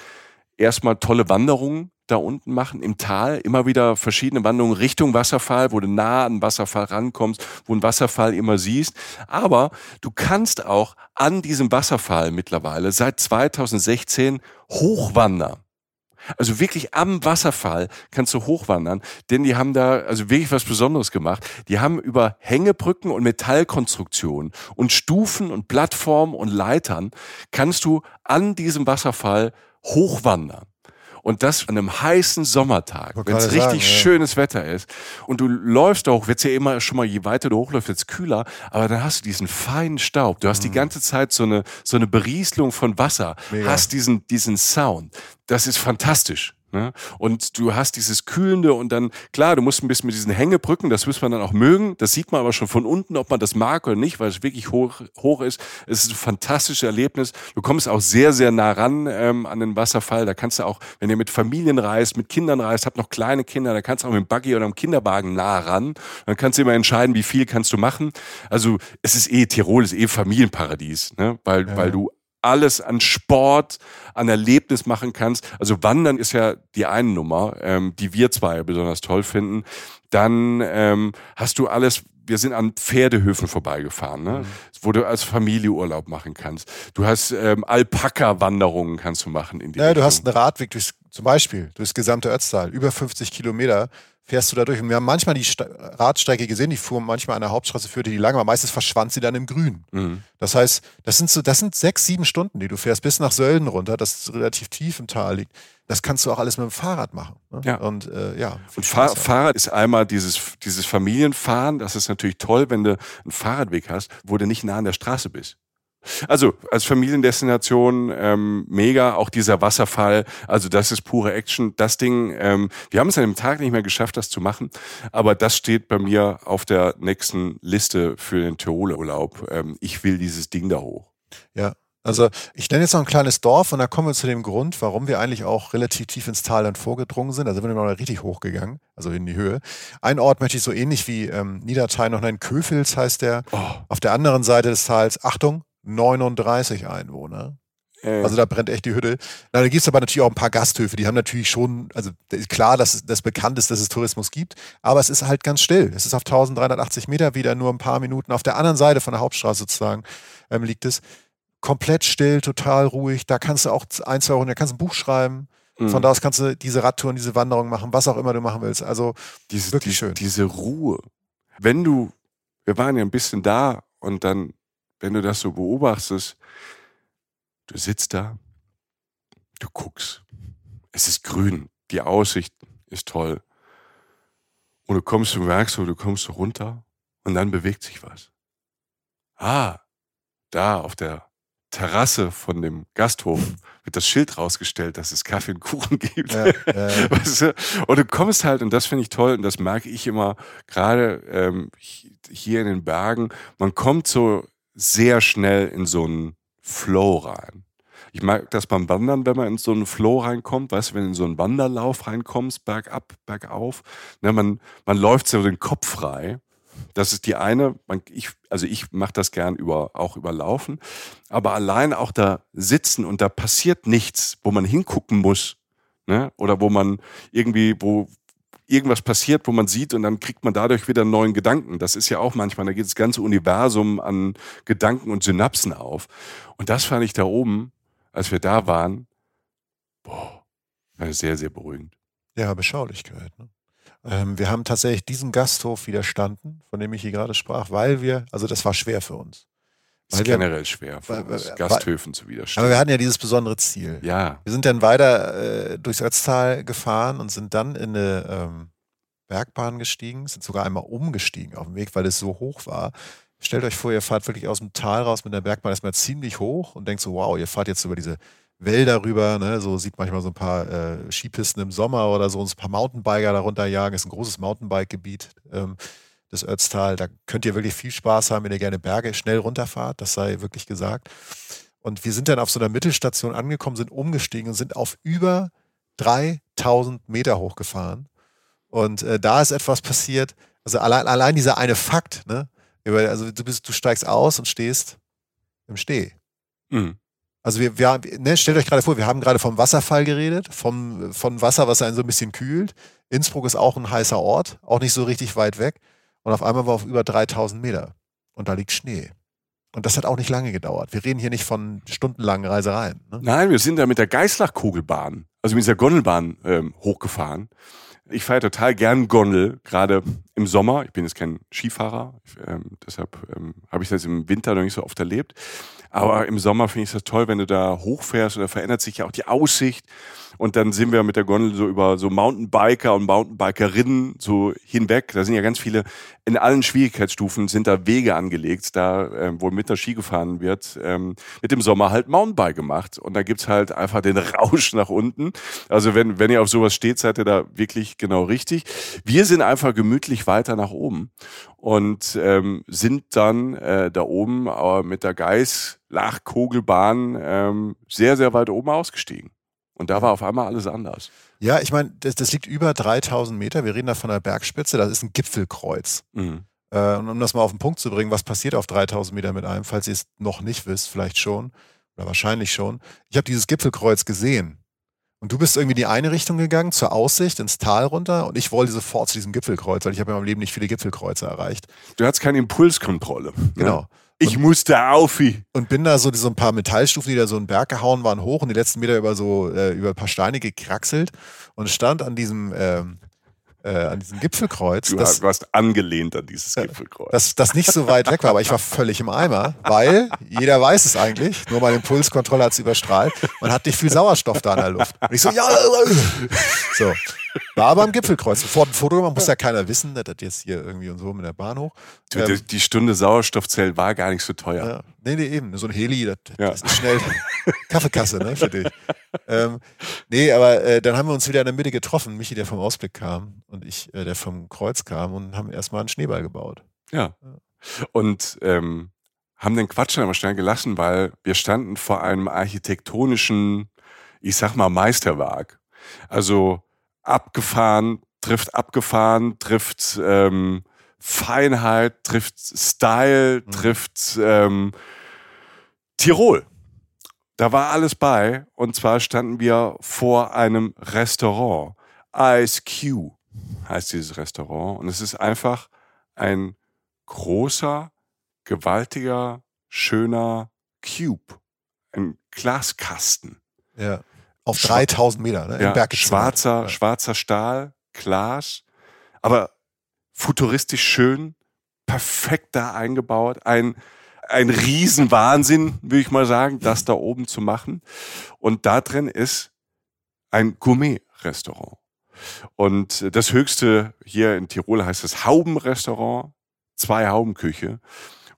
erstmal tolle Wanderungen da unten machen im Tal, immer wieder verschiedene Wanderungen Richtung Wasserfall, wo du nah an Wasserfall rankommst, wo ein Wasserfall immer siehst. Aber du kannst auch an diesem Wasserfall mittlerweile seit 2016 hochwandern. Also wirklich am Wasserfall kannst du hochwandern, denn die haben da also wirklich was Besonderes gemacht. Die haben über Hängebrücken und Metallkonstruktionen und Stufen und Plattformen und Leitern kannst du an diesem Wasserfall hochwandern. Und das an einem heißen Sommertag, wenn es richtig sagen, schönes ja. Wetter ist. Und du läufst auch, wird's ja immer schon mal, je weiter du hochläufst, wird's kühler, aber dann hast du diesen feinen Staub. Du hast mhm. die ganze Zeit so eine, so eine Berieselung von Wasser, Mega. hast diesen, diesen Sound. Das ist fantastisch. Ne? Und du hast dieses Kühlende und dann, klar, du musst ein bisschen mit diesen Hängebrücken, das muss man dann auch mögen. Das sieht man aber schon von unten, ob man das mag oder nicht, weil es wirklich hoch, hoch ist. Es ist ein fantastisches Erlebnis. Du kommst auch sehr, sehr nah ran ähm, an den Wasserfall. Da kannst du auch, wenn ihr mit Familien reist, mit Kindern reist, habt noch kleine Kinder, da kannst du auch mit dem Buggy oder dem Kinderwagen nah ran. Dann kannst du immer entscheiden, wie viel kannst du machen. Also es ist eh, Tirol ist eh Familienparadies, ne? weil, ja. weil du alles an Sport, an Erlebnis machen kannst. Also Wandern ist ja die eine Nummer, ähm, die wir zwei besonders toll finden. Dann ähm, hast du alles, wir sind an Pferdehöfen vorbeigefahren, ne? Mhm. wo du als Familie Urlaub machen kannst. Du hast ähm, Alpaka-Wanderungen kannst du machen in die Ja, Richtung. du hast einen Radweg durchs, zum Beispiel durchs gesamte Ötztal, über 50 Kilometer fährst du da durch. Und wir haben manchmal die St Radstrecke gesehen, die fuhr manchmal an der Hauptstraße, führte die lang, aber meistens verschwand sie dann im Grün. Mhm. Das heißt, das sind so, das sind sechs, sieben Stunden, die du fährst, bis nach Sölden runter, das relativ tief im Tal liegt. Das kannst du auch alles mit dem Fahrrad machen. Ne? Ja. Und äh, ja. Und Fahr Fahrrad ist einmal dieses, dieses Familienfahren, das ist natürlich toll, wenn du einen Fahrradweg hast, wo du nicht nah an der Straße bist. Also als Familiendestination ähm, mega, auch dieser Wasserfall, also das ist pure Action. Das Ding, ähm, wir haben es an dem Tag nicht mehr geschafft, das zu machen, aber das steht bei mir auf der nächsten Liste für den Tiroler Urlaub. Ähm, ich will dieses Ding da hoch. Ja, also ich nenne jetzt noch ein kleines Dorf und da kommen wir zu dem Grund, warum wir eigentlich auch relativ tief ins Tal dann vorgedrungen sind. Da sind wir noch richtig hochgegangen, also in die Höhe. Ein Ort möchte ich so ähnlich wie ähm, Niederteil noch nennen, Köfels heißt der. Oh. Auf der anderen Seite des Tals, Achtung, 39 Einwohner. Äh. Also da brennt echt die Hütte. Na, da gibt es aber natürlich auch ein paar Gasthöfe, die haben natürlich schon, also klar, dass das bekannt ist, dass es Tourismus gibt, aber es ist halt ganz still. Es ist auf 1380 Meter wieder nur ein paar Minuten. Auf der anderen Seite von der Hauptstraße sozusagen ähm, liegt es. Komplett still, total ruhig. Da kannst du auch ein, zwei Runden, da kannst du ein Buch schreiben. Mhm. Von da aus kannst du diese Radtouren, diese Wanderung machen, was auch immer du machen willst. Also diese, wirklich die, schön. Diese Ruhe. Wenn du, wir waren ja ein bisschen da und dann wenn du das so beobachtest, du sitzt da, du guckst, es ist grün, die Aussicht ist toll. Und du kommst, du merkst du kommst so runter und dann bewegt sich was. Ah, da auf der Terrasse von dem Gasthof wird das Schild rausgestellt, dass es Kaffee und Kuchen gibt. Ja, ja. Weißt du? Und du kommst halt, und das finde ich toll, und das merke ich immer, gerade ähm, hier in den Bergen, man kommt so sehr schnell in so einen Flow rein. Ich mag das beim Wandern, wenn man in so einen Flow reinkommt, weißt du, wenn du in so einen Wanderlauf reinkommst, bergab, bergauf, ne, man, man läuft so den Kopf frei. Das ist die eine, man, ich, also ich mache das gern über, auch über Laufen, aber allein auch da sitzen und da passiert nichts, wo man hingucken muss, ne, oder wo man irgendwie, wo, irgendwas passiert, wo man sieht und dann kriegt man dadurch wieder einen neuen Gedanken. Das ist ja auch manchmal, da geht das ganze Universum an Gedanken und Synapsen auf. Und das fand ich da oben, als wir da waren, boah, sehr, sehr beruhigend. Ja, Beschaulichkeit. Ne? Ähm, wir haben tatsächlich diesen Gasthof widerstanden, von dem ich hier gerade sprach, weil wir, also das war schwer für uns. Das ist generell schwer, weil, weil, Gasthöfen zu widerstehen. Aber wir hatten ja dieses besondere Ziel. Ja. Wir sind dann weiter äh, durchs Ötztal gefahren und sind dann in eine ähm, Bergbahn gestiegen, sind sogar einmal umgestiegen auf dem Weg, weil es so hoch war. Stellt euch vor, ihr fahrt wirklich aus dem Tal raus mit der Bergbahn erstmal ziemlich hoch und denkt so, wow, ihr fahrt jetzt über diese Wälder rüber, ne? so sieht manchmal so ein paar äh, Skipisten im Sommer oder so, ein paar Mountainbiker darunter jagen, ist ein großes Mountainbike-Gebiet. Ähm, das Ötztal. Da könnt ihr wirklich viel Spaß haben, wenn ihr gerne Berge schnell runterfahrt. Das sei wirklich gesagt. Und wir sind dann auf so einer Mittelstation angekommen, sind umgestiegen und sind auf über 3000 Meter hochgefahren. Und äh, da ist etwas passiert. Also allein, allein dieser eine Fakt, ne? Also du, bist, du steigst aus und stehst im Steh. Mhm. Also wir, wir ne, stellt euch gerade vor, wir haben gerade vom Wasserfall geredet, vom, von Wasser, was einen so ein bisschen kühlt. Innsbruck ist auch ein heißer Ort, auch nicht so richtig weit weg. Und auf einmal war auf über 3000 Meter. Und da liegt Schnee. Und das hat auch nicht lange gedauert. Wir reden hier nicht von stundenlangen Reisereien. Ne? Nein, wir sind da mit der Geislach-Kugelbahn, also mit dieser Gondelbahn ähm, hochgefahren. Ich fahre total gern Gondel, gerade im Sommer. Ich bin jetzt kein Skifahrer, ähm, deshalb ähm, habe ich das im Winter noch nicht so oft erlebt. Aber im Sommer finde ich das toll, wenn du da hochfährst und da verändert sich ja auch die Aussicht. Und dann sind wir mit der Gondel so über so Mountainbiker und Mountainbikerinnen so hinweg. Da sind ja ganz viele, in allen Schwierigkeitsstufen sind da Wege angelegt, da äh, wo mit der Ski gefahren wird, ähm, mit dem Sommer halt Mountainbike gemacht. Und da gibt's halt einfach den Rausch nach unten. Also wenn, wenn ihr auf sowas steht, seid ihr da wirklich genau richtig. Wir sind einfach gemütlich weiter nach oben und ähm, sind dann äh, da oben äh, mit der Geis-Lachkugelbahn ähm, sehr, sehr weit oben ausgestiegen. Und da war auf einmal alles anders. Ja, ich meine, das, das, liegt über 3000 Meter. Wir reden da von der Bergspitze. Das ist ein Gipfelkreuz. Mhm. Äh, und um das mal auf den Punkt zu bringen, was passiert auf 3000 Meter mit einem, falls ihr es noch nicht wisst, vielleicht schon oder wahrscheinlich schon. Ich habe dieses Gipfelkreuz gesehen Und du bist irgendwie in die eine Richtung gegangen, zur Aussicht, ins Tal runter. Und ich wollte sofort zu diesem Gipfelkreuz, weil ich habe in meinem Leben nicht viele Gipfelkreuze erreicht. Du hattest keine Impulskontrolle. ne? Ich musste auf. Und bin da so, so ein paar Metallstufen, die da so einen Berg gehauen waren, hoch und die letzten Meter über so, äh, über ein paar Steine gekraxelt und stand an diesem, ähm, äh, an diesem Gipfelkreuz. Du das, warst angelehnt an dieses Gipfelkreuz. das, das nicht so weit weg war, aber ich war völlig im Eimer, weil jeder weiß es eigentlich, nur meine Impulskontrolle hat es überstrahlt. Man hat nicht viel Sauerstoff da in der Luft. Und ich so, ja, so. War aber am Gipfelkreuz. Sofort ein Foto gemacht, muss ja keiner wissen, dass das jetzt hier irgendwie und so mit der Bahn hoch. Du, Ähm, die, die Stunde Sauerstoffzell war gar nicht so teuer. ja. Nee, nee, eben. So ein Heli, das, Ja. das ist schnell Kaffeekasse, ne, für dich. Ähm, nee, aber äh, dann haben wir uns wieder in der Mitte getroffen. Michi, der vom Ausblick kam und ich, äh, der vom Kreuz kam und haben erstmal einen Schneeball gebaut. Ja. Und ähm, haben den Quatsch dann aber schnell gelassen, weil wir standen vor einem architektonischen, ich sag mal, Meisterwerk. Also abgefahren, trifft abgefahren, trifft ähm, Feinheit, trifft Style, Mhm. trifft ähm, Tirol. Da war alles bei. Und zwar standen wir vor einem Restaurant. Ice Q heißt dieses Restaurant. Und es ist einfach ein großer, gewaltiger, schöner Cube. Ein Glaskasten. Ja. Auf Schwa- 3000 Meter, ne? Ja, Im Berg gezimmert. schwarzer, Ja. schwarzer Stahl, Glas, aber futuristisch schön, perfekt da eingebaut. Ein, ein Riesenwahnsinn, würde ich mal sagen, das da oben zu machen. Und da drin ist ein Gourmet-Restaurant. Und das höchste hier in Tirol heißt das Haubenrestaurant, zwei Haubenküche.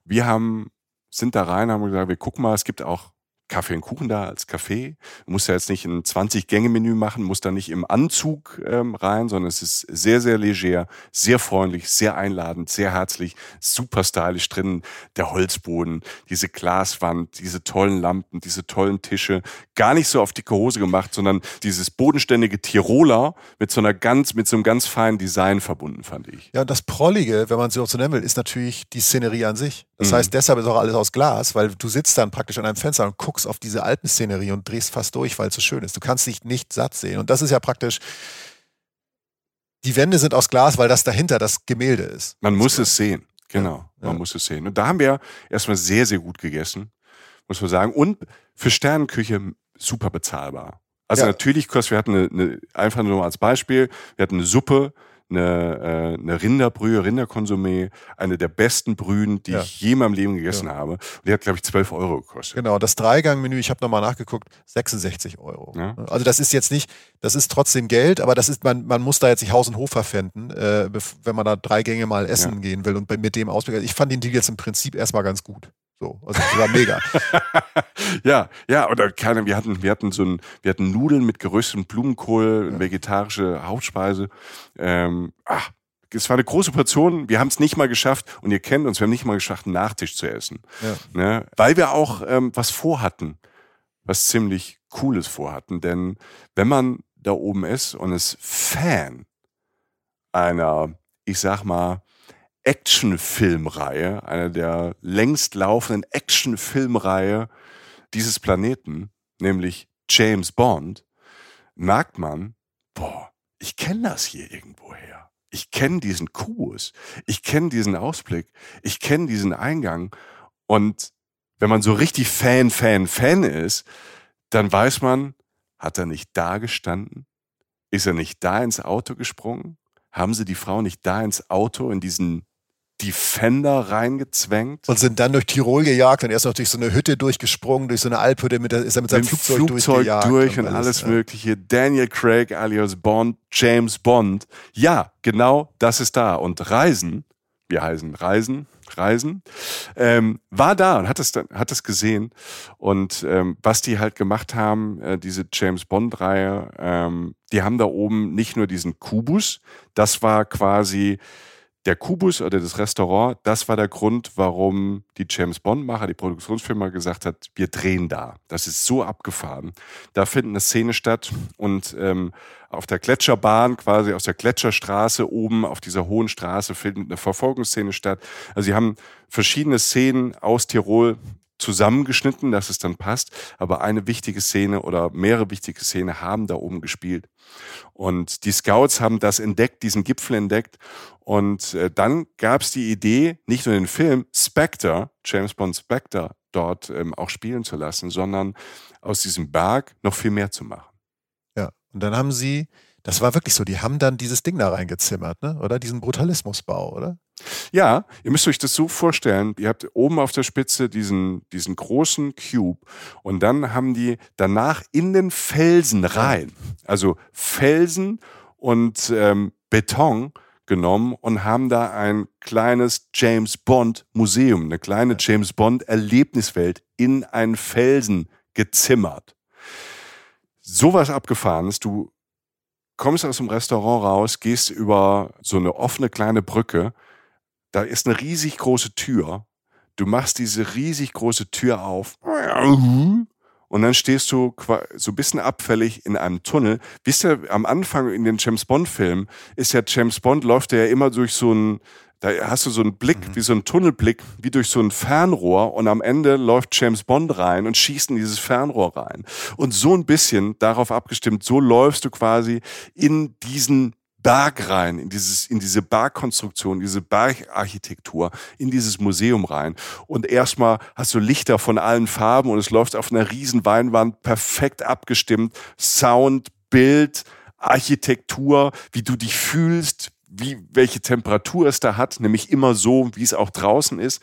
Wir haben, sind da rein, haben gesagt, wir gucken mal, es gibt auch Kaffee und Kuchen da als Café. Du musst ja jetzt nicht ein 20-Gänge-Menü machen, musst da nicht im Anzug ähm, rein, sondern es ist sehr, sehr leger, sehr freundlich, sehr einladend, sehr herzlich, super stylisch drin. Der Holzboden, diese Glaswand, diese tollen Lampen, diese tollen Tische. Gar nicht so auf dicke Hose gemacht, sondern dieses bodenständige Tiroler mit so einer ganz, mit so einem ganz feinen Design verbunden, fand ich. Ja, und das Prollige, wenn man es so nennen will, ist natürlich die Szenerie an sich. Das Mhm. heißt, deshalb ist auch alles aus Glas, weil du sitzt dann praktisch an einem Fenster und guckst auf diese Alpenszenerie und drehst fast durch, weil es so schön ist. Du kannst dich nicht satt sehen. Und das ist ja praktisch, die Wände sind aus Glas, weil das dahinter das Gemälde ist. Man muss es sehen. Genau, Ja. man muss es sehen. Und da haben wir erstmal sehr, sehr gut gegessen, muss man sagen. Und für Sternenküche super bezahlbar. Also Ja. natürlich kostet, wir hatten eine, eine, einfach nur als Beispiel, wir hatten eine Suppe, eine, äh, eine Rinderbrühe, Rinderkonsumé, eine der besten Brühen, die Ja. ich je in meinem Leben gegessen habe. Und die hat, glaube ich, 12 Euro gekostet. Genau, das Dreigang-Menü, ich habe nochmal nachgeguckt, 66 Euro. Ja. Also das ist jetzt nicht, das ist trotzdem Geld, aber das ist, man, man muss da jetzt nicht Haus und Hof verpfänden, äh, wenn man da drei Gänge mal essen Ja. gehen will und mit dem Ausblick. Also ich fand den Deal jetzt im Prinzip erstmal ganz gut. So, also das war mega. ja, ja, oder keine, wir hatten, wir hatten so ein, wir hatten Nudeln mit geröstetem Blumenkohl, vegetarische Hauptspeise. Ähm, ach, es war eine große Portion. Wir haben es nicht mal geschafft, und ihr kennt uns, wir haben nicht mal geschafft, einen Nachtisch zu essen. Ja. Ne? Weil wir auch ähm, was vorhatten, was ziemlich Cooles vorhatten. Denn wenn man da oben ist und ist Fan einer, ich sag mal, Actionfilmreihe, einer der längst laufenden Actionfilmreihe dieses Planeten, nämlich James Bond, merkt man, boah, ich kenne das hier irgendwoher. Ich kenne diesen Kubus, ich kenne diesen Ausblick, ich kenne diesen Eingang. Und wenn man so richtig Fan, Fan, Fan ist, dann weiß man, hat er nicht da gestanden? Ist er nicht da ins Auto gesprungen? Haben sie die Frau nicht da ins Auto, in diesen Defender reingezwängt? Und sind dann durch Tirol gejagt und er ist noch durch so eine Hütte durchgesprungen, durch so eine Alphütte, mit der, ist er mit seinem Mit Flugzeug, Flugzeug durchgejagt. durch und alles ja. Mögliche. Daniel Craig alias Bond, James Bond. Ja, genau, das ist da. Und Reisen, wir heißen Reisen, Reisen, ähm, war da und hat es, dann- hat es gesehen. Und ähm, was die halt gemacht haben, äh, diese James Bond-Reihe, ähm, die haben da oben nicht nur diesen Kubus, das war quasi der Kubus oder das Restaurant, das war der Grund, warum die James Bond-Macher, die Produktionsfirma gesagt hat, wir drehen da. Das ist so abgefahren. Da findet eine Szene statt und ähm, auf der Gletscherbahn, quasi aus der Gletscherstraße oben auf dieser hohen Straße findet eine Verfolgungsszene statt. Also sie haben verschiedene Szenen aus Tirol zusammengeschnitten, dass es dann passt, aber eine wichtige Szene oder mehrere wichtige Szene haben da oben gespielt. Und die Scouts haben das entdeckt, diesen Gipfel entdeckt. Und äh, dann gab es die Idee, nicht nur den Film Spectre, James Bond Spectre, dort ähm, auch spielen zu lassen, sondern aus diesem Berg noch viel mehr zu machen. Ja, und dann haben sie, das war wirklich so, die haben dann dieses Ding da reingezimmert, ne? oder? Diesen Brutalismusbau, oder? Ja, ihr müsst euch das so vorstellen, ihr habt oben auf der Spitze diesen, diesen großen Cube und dann haben die danach in den Felsen rein, also Felsen und ähm, Beton genommen und haben da ein kleines James Bond Museum, eine kleine James Bond Erlebniswelt in einen Felsen gezimmert. Sowas abgefahrenes, du kommst aus dem Restaurant raus, gehst über so eine offene kleine Brücke da ist eine riesig große Tür. Du machst diese riesig große Tür auf. Und dann stehst du so ein bisschen abfällig in einem Tunnel. Wisst ihr, am Anfang in den James Bond-Filmen ist ja James Bond läuft ja immer durch so ein, da hast du so einen Blick, mhm. wie so ein Tunnelblick, wie durch so ein Fernrohr und am Ende läuft James Bond rein und schießt in dieses Fernrohr rein. Und so ein bisschen darauf abgestimmt, so läufst du quasi in diesen Berg rein, in, dieses, in diese Bergkonstruktion, diese Bergarchitektur, in dieses Museum rein. Und erstmal hast du Lichter von allen Farben und es läuft auf einer riesen Weinwand perfekt abgestimmt. Sound, Bild, Architektur, wie du dich fühlst, wie, welche Temperatur es da hat, nämlich immer so, wie es auch draußen ist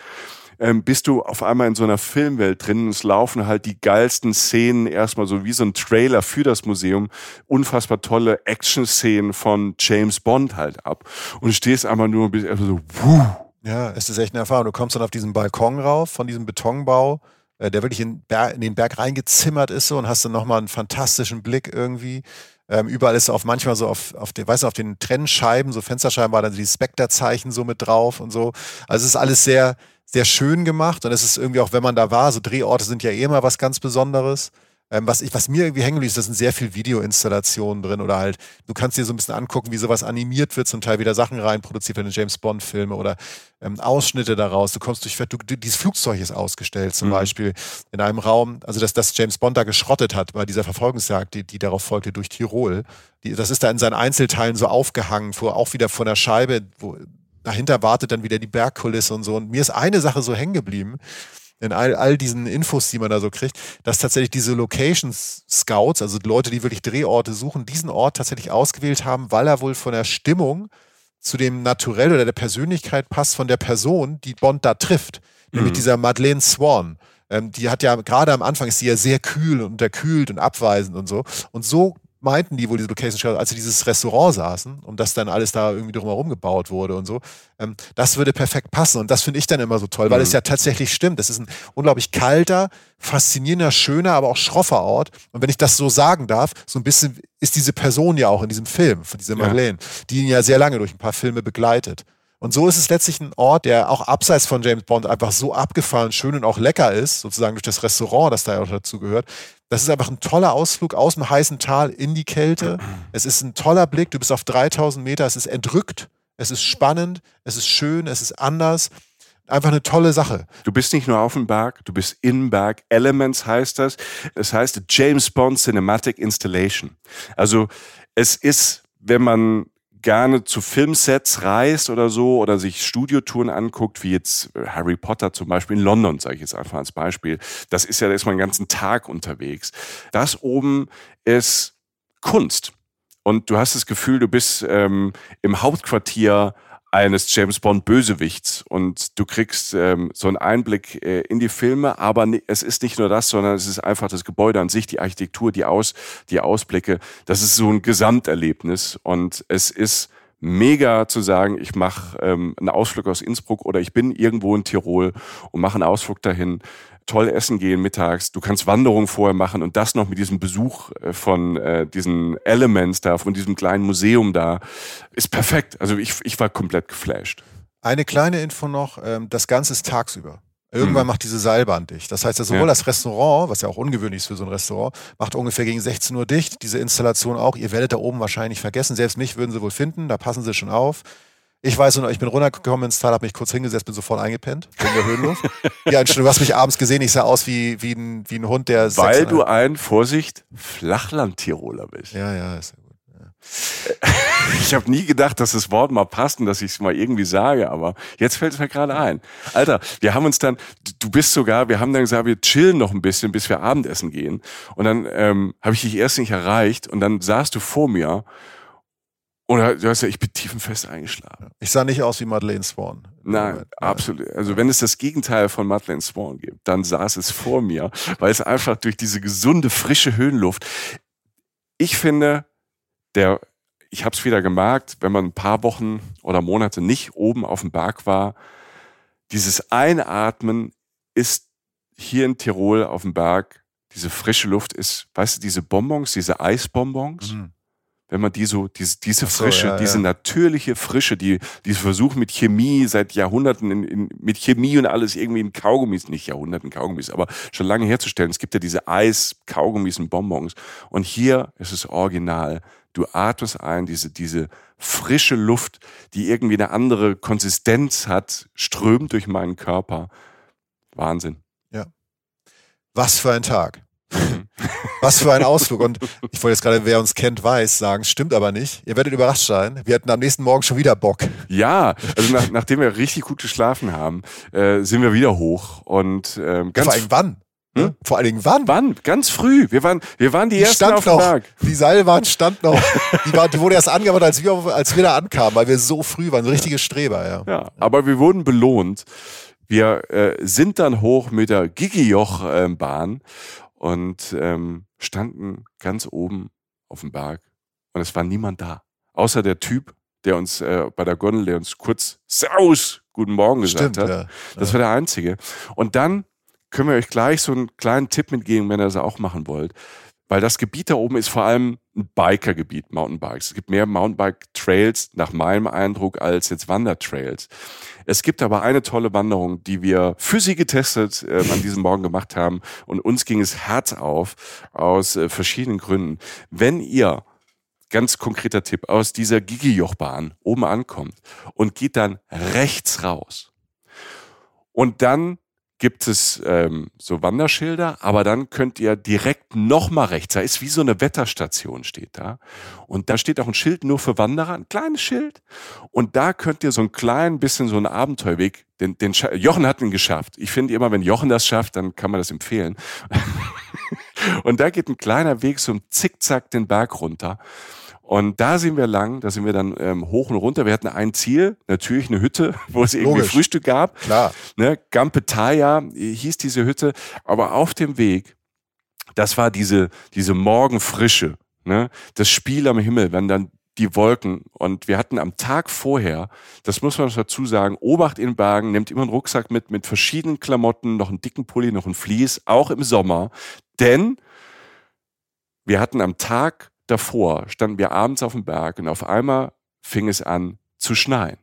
ähm, bist du auf einmal in so einer Filmwelt drin. Es laufen halt die geilsten Szenen erstmal so wie so ein Trailer für das Museum. Unfassbar tolle Action-Szenen von James Bond halt ab. Und du stehst einmal nur bis so, wuh. Ja, es ist echt eine Erfahrung. Du kommst dann auf diesen Balkon rauf von diesem Betonbau, äh, der wirklich in, in, den Berg reingezimmert ist so und hast dann nochmal einen fantastischen Blick irgendwie. Ähm, überall ist auf manchmal so auf, auf den, weißt du, auf den Trennscheiben, so Fensterscheiben war dann die Spectre-Zeichen so mit drauf und so. Also es ist alles sehr, sehr schön gemacht und es ist irgendwie auch, wenn man da war, so Drehorte sind ja eh immer was ganz Besonderes. Ähm, was, ich, was mir irgendwie hängen ist, da sind sehr viel Videoinstallationen drin oder halt, du kannst dir so ein bisschen angucken, wie sowas animiert wird, zum Teil wieder Sachen reinproduziert werden, James Bond-Filme oder ähm, Ausschnitte daraus. Du kommst durch, du, dieses Flugzeug ist ausgestellt, zum mhm. Beispiel in einem Raum, also dass das James Bond da geschrottet hat bei dieser Verfolgungsjagd, die, die darauf folgte durch Tirol. Die, das ist da in seinen Einzelteilen so aufgehangen, vor, auch wieder vor der Scheibe, wo dahinter wartet dann wieder die Bergkulisse und so. Und mir ist eine Sache so hängen geblieben, in all, all diesen Infos, die man da so kriegt, dass tatsächlich diese Location Scouts, also Leute, die wirklich Drehorte suchen, diesen Ort tatsächlich ausgewählt haben, weil er wohl von der Stimmung zu dem Naturell oder der Persönlichkeit passt von der Person, die Bond da trifft. Mhm. Nämlich dieser Madeleine Swan. Ähm, die hat ja gerade am Anfang ist sie ja sehr kühl und unterkühlt und abweisend und so. Und so meinten die wohl diese Location Scouts, als sie dieses Restaurant saßen und das dann alles da irgendwie drumherum gebaut wurde und so, ähm, das würde perfekt passen. Und das finde ich dann immer so toll, weil mhm. es ja tatsächlich stimmt. Es ist ein unglaublich kalter, faszinierender, schöner, aber auch schroffer Ort. Und wenn ich das so sagen darf, so ein bisschen ist diese Person ja auch in diesem Film, von dieser Marlene, ja. die ihn ja sehr lange durch ein paar Filme begleitet. Und so ist es letztlich ein Ort, der auch abseits von James Bond einfach so abgefahren, schön und auch lecker ist, sozusagen durch das Restaurant, das da ja auch dazu gehört. Das ist einfach ein toller Ausflug aus dem heißen Tal in die Kälte. Es ist ein toller Blick. Du bist auf 3000 Meter. Es ist entrückt. Es ist spannend. Es ist schön. Es ist anders. Einfach eine tolle Sache. Du bist nicht nur auf dem Berg, du bist im Berg. Elements heißt das. Es heißt James Bond Cinematic Installation. Also es ist, wenn man gerne zu Filmsets reist oder so oder sich Studiotouren anguckt, wie jetzt äh, Harry Potter zum Beispiel in London, sage ich jetzt einfach als Beispiel. Das ist ja, da ist man den ganzen Tag unterwegs. Das oben ist Kunst. Und du hast das Gefühl, du bist ähm, im Hauptquartier eines James Bond Bösewichts. Und du kriegst ähm, so einen Einblick äh, in die Filme, aber es ist nicht nur das, sondern es ist einfach das Gebäude an sich, die Architektur, die Aus, die Ausblicke. Das ist so ein Gesamterlebnis. Und es ist mega zu sagen, ich mache ähm, einen Ausflug aus Innsbruck oder ich bin irgendwo in Tirol und mache einen Ausflug dahin toll essen gehen mittags, du kannst Wanderungen vorher machen und das noch mit diesem Besuch äh, von äh, diesen Elements da, von diesem kleinen Museum da, ist perfekt. Also ich, ich war komplett geflasht. Eine kleine Info noch, ähm, das Ganze ist tagsüber. Irgendwann mhm. macht diese Seilbahn dicht. Das heißt ja sowohl ja. das Restaurant, was ja auch ungewöhnlich ist für so ein Restaurant, macht ungefähr gegen 16 Uhr dicht. Diese Installation auch. Ihr werdet da oben wahrscheinlich vergessen. Selbst mich würden sie wohl finden. Da passen sie schon auf. Ich weiß nur, ich bin runtergekommen ins Tal, habe mich kurz hingesetzt, bin sofort eingepennt in der Höhenluft. ja, du hast mich abends gesehen, ich sah aus wie, wie, ein, wie ein Hund, der... Weil du ein, Vorsicht, Flachland-Tiroler bist. Ja, ja, ist ja gut. Ich habe nie gedacht, dass das Wort mal passt und dass ich es mal irgendwie sage, aber jetzt fällt es mir gerade ein. Alter, wir haben uns dann, du bist sogar, wir haben dann gesagt, wir chillen noch ein bisschen, bis wir Abendessen gehen. Und dann ähm, habe ich dich erst nicht erreicht und dann saßt du vor mir und du hast ja, ich bin tiefenfest eingeschlafen. Ich sah nicht aus wie Madeleine Swan. Nein, absolut. Also wenn es das Gegenteil von Madeleine Swan gibt, dann saß es vor mir, weil es einfach durch diese gesunde, frische Höhenluft. Ich finde, der, ich habe es wieder gemerkt, wenn man ein paar Wochen oder Monate nicht oben auf dem Berg war, dieses Einatmen ist hier in Tirol auf dem Berg, diese frische Luft ist, weißt du, diese Bonbons, diese Eisbonbons, mhm wenn man die so, diese, diese so, Frische, ja, diese ja. natürliche Frische, die, die Versuch mit Chemie seit Jahrhunderten, in, in, mit Chemie und alles irgendwie in Kaugummis, nicht Jahrhunderten Kaugummis, aber schon lange herzustellen. Es gibt ja diese Eis, Kaugummis und Bonbons. Und hier ist es original. Du atmest ein, diese, diese frische Luft, die irgendwie eine andere Konsistenz hat, strömt durch meinen Körper. Wahnsinn. Ja. Was für ein Tag. Was für ein Ausflug. Und ich wollte jetzt gerade, wer uns kennt, weiß, sagen, stimmt aber nicht. Ihr werdet überrascht sein. Wir hatten am nächsten Morgen schon wieder Bock. Ja, also nach, nachdem wir richtig gut geschlafen haben, äh, sind wir wieder hoch. Und ähm, ganz Vor allem wann? Hm? Vor allen Dingen wann? Wann? Ganz früh. Wir waren, wir waren die, die ersten auf dem Tag. Die Seilbahn stand noch. Die, war, die wurde erst angebaut, als wir, als wir da ankamen, weil wir so früh waren. Richtige Streber, ja. Ja, aber wir wurden belohnt. Wir äh, sind dann hoch mit der Gigijoch-Bahn äh, und ähm, standen ganz oben auf dem Berg und es war niemand da, außer der Typ, der uns äh, bei der Gondel, der uns kurz Servus, guten Morgen gesagt Stimmt, hat. Ja. Das war der einzige. Und dann können wir euch gleich so einen kleinen Tipp mitgeben, wenn ihr das auch machen wollt. Weil das Gebiet da oben ist vor allem ein Bikergebiet, Mountainbikes. Es gibt mehr Mountainbike-Trails nach meinem Eindruck als jetzt Wandertrails. Es gibt aber eine tolle Wanderung, die wir für Sie getestet äh, an diesem Morgen gemacht haben und uns ging es Herz auf aus äh, verschiedenen Gründen. Wenn ihr ganz konkreter Tipp aus dieser Gigijochbahn oben ankommt und geht dann rechts raus und dann gibt es ähm, so Wanderschilder, aber dann könnt ihr direkt nochmal rechts, da ist wie so eine Wetterstation steht da. Und da steht auch ein Schild nur für Wanderer, ein kleines Schild. Und da könnt ihr so ein klein bisschen so einen Abenteuerweg, den, den Jochen hat ihn geschafft. Ich finde immer, wenn Jochen das schafft, dann kann man das empfehlen. und da geht ein kleiner Weg so im Zickzack den Berg runter. Und da sind wir lang, da sind wir dann ähm, hoch und runter. Wir hatten ein Ziel, natürlich eine Hütte, wo es irgendwie Logisch. Frühstück gab. Klar. Ne, Gampetaya hieß diese Hütte. Aber auf dem Weg, das war diese, diese Morgenfrische, ne, das Spiel am Himmel, wenn dann die Wolken. Und wir hatten am Tag vorher, das muss man dazu sagen, Obacht in Bergen, nimmt immer einen Rucksack mit, mit verschiedenen Klamotten, noch einen dicken Pulli, noch ein Vlies, auch im Sommer. Denn wir hatten am Tag davor standen wir abends auf dem Berg und auf einmal fing es an zu schneien.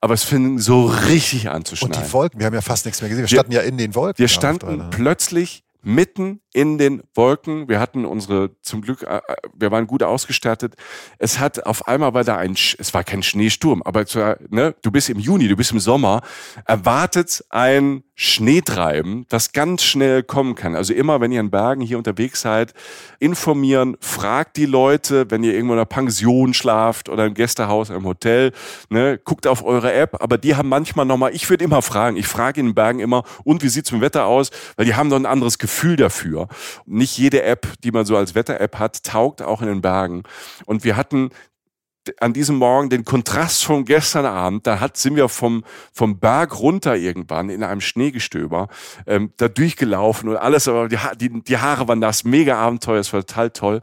Aber es fing so richtig an zu schneien. Und die Wolken, wir haben ja fast nichts mehr gesehen. Wir standen ja in den Wolken. Wir standen plötzlich mitten in den Wolken. Wir hatten unsere, zum Glück, äh, äh, wir waren gut ausgestattet. Es hat auf einmal war da ein, es war kein Schneesturm, aber ne, du bist im Juni, du bist im Sommer, erwartet ein Schneetreiben, das ganz schnell kommen kann. Also immer, wenn ihr in Bergen hier unterwegs seid, informieren, fragt die Leute, wenn ihr irgendwo in einer Pension schlaft oder im Gästehaus, im Hotel, ne, guckt auf eure App, aber die haben manchmal nochmal, ich würde immer fragen, ich frage in den Bergen immer, und wie sieht's mit dem Wetter aus? Weil die haben doch ein anderes Gefühl dafür. Nicht jede App, die man so als Wetter-App hat, taugt auch in den Bergen. Und wir hatten an diesem Morgen den Kontrast von gestern Abend, da hat, sind wir vom, vom Berg runter irgendwann in einem Schneegestöber ähm, da durchgelaufen und alles, aber die, die, die Haare waren nass, mega Abenteuer, es war total toll.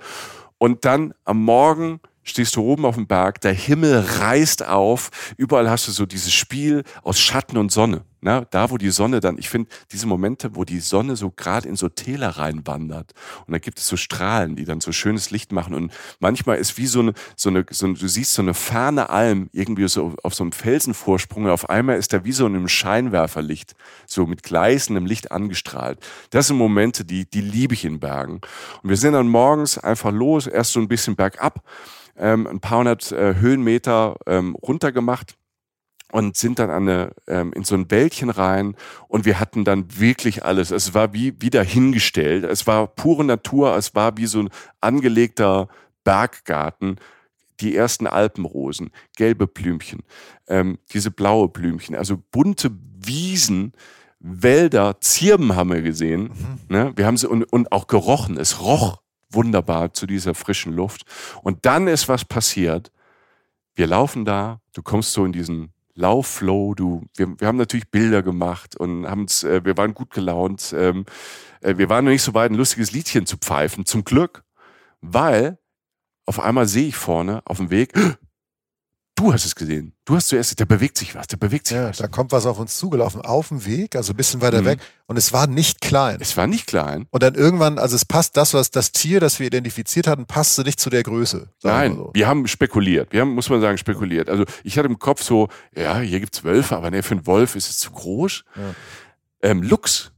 Und dann am Morgen stehst du oben auf dem Berg, der Himmel reißt auf, überall hast du so dieses Spiel aus Schatten und Sonne. Na, da, wo die Sonne dann, ich finde, diese Momente, wo die Sonne so gerade in so Täler reinwandert und da gibt es so Strahlen, die dann so schönes Licht machen und manchmal ist wie so eine, so eine, so eine du siehst so eine ferne Alm irgendwie so auf so einem Felsenvorsprung und auf einmal ist da wie so in einem Scheinwerferlicht, so mit gleißendem Licht angestrahlt. Das sind Momente, die, die liebe ich in Bergen. Und wir sind dann morgens einfach los, erst so ein bisschen bergab, ähm, ein paar hundert äh, Höhenmeter ähm, runtergemacht und sind dann an eine, ähm, in so ein Wäldchen rein und wir hatten dann wirklich alles. Es war wie wieder hingestellt. Es war pure Natur. Es war wie so ein angelegter Berggarten. Die ersten Alpenrosen, gelbe Blümchen, ähm, diese blaue Blümchen, also bunte Wiesen, Wälder, Zirben haben wir gesehen. Mhm. Ne? Wir haben sie und, und auch gerochen. Es roch wunderbar zu dieser frischen Luft. Und dann ist was passiert. Wir laufen da, du kommst so in diesen Laufflow, du, wir, wir haben natürlich Bilder gemacht und haben's, äh, wir waren gut gelaunt. Ähm, äh, wir waren noch nicht so weit, ein lustiges Liedchen zu pfeifen, zum Glück, weil auf einmal sehe ich vorne auf dem Weg, Du hast es gesehen. Du hast zuerst, da bewegt sich was, da bewegt sich ja, was. Da kommt was auf uns zugelaufen, auf dem Weg, also ein bisschen weiter mhm. weg. Und es war nicht klein. Es war nicht klein. Und dann irgendwann, also es passt das, was das Tier, das wir identifiziert hatten, passte nicht zu der Größe. Nein, wir, so. wir, haben spekuliert. Wir haben, muss man sagen, spekuliert. Also ich hatte im Kopf so, ja, hier gibt's Wölfe, aber ne, für einen Wolf ist es zu groß. Ja. Ähm, Luchs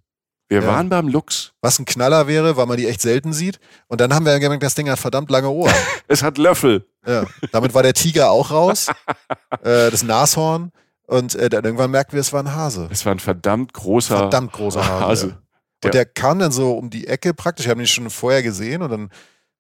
wir ja. waren beim Lux. Was ein Knaller wäre, weil man die echt selten sieht. Und dann haben wir gemerkt, das Ding hat verdammt lange Ohren. es hat Löffel. Ja. Damit war der Tiger auch raus. äh, das Nashorn. Und äh, dann irgendwann merkten wir, es war ein Hase. Es war ein verdammt großer Verdammt großer Hase. Hase. Ja. Und der kam dann so um die Ecke praktisch. Wir haben ihn schon vorher gesehen und dann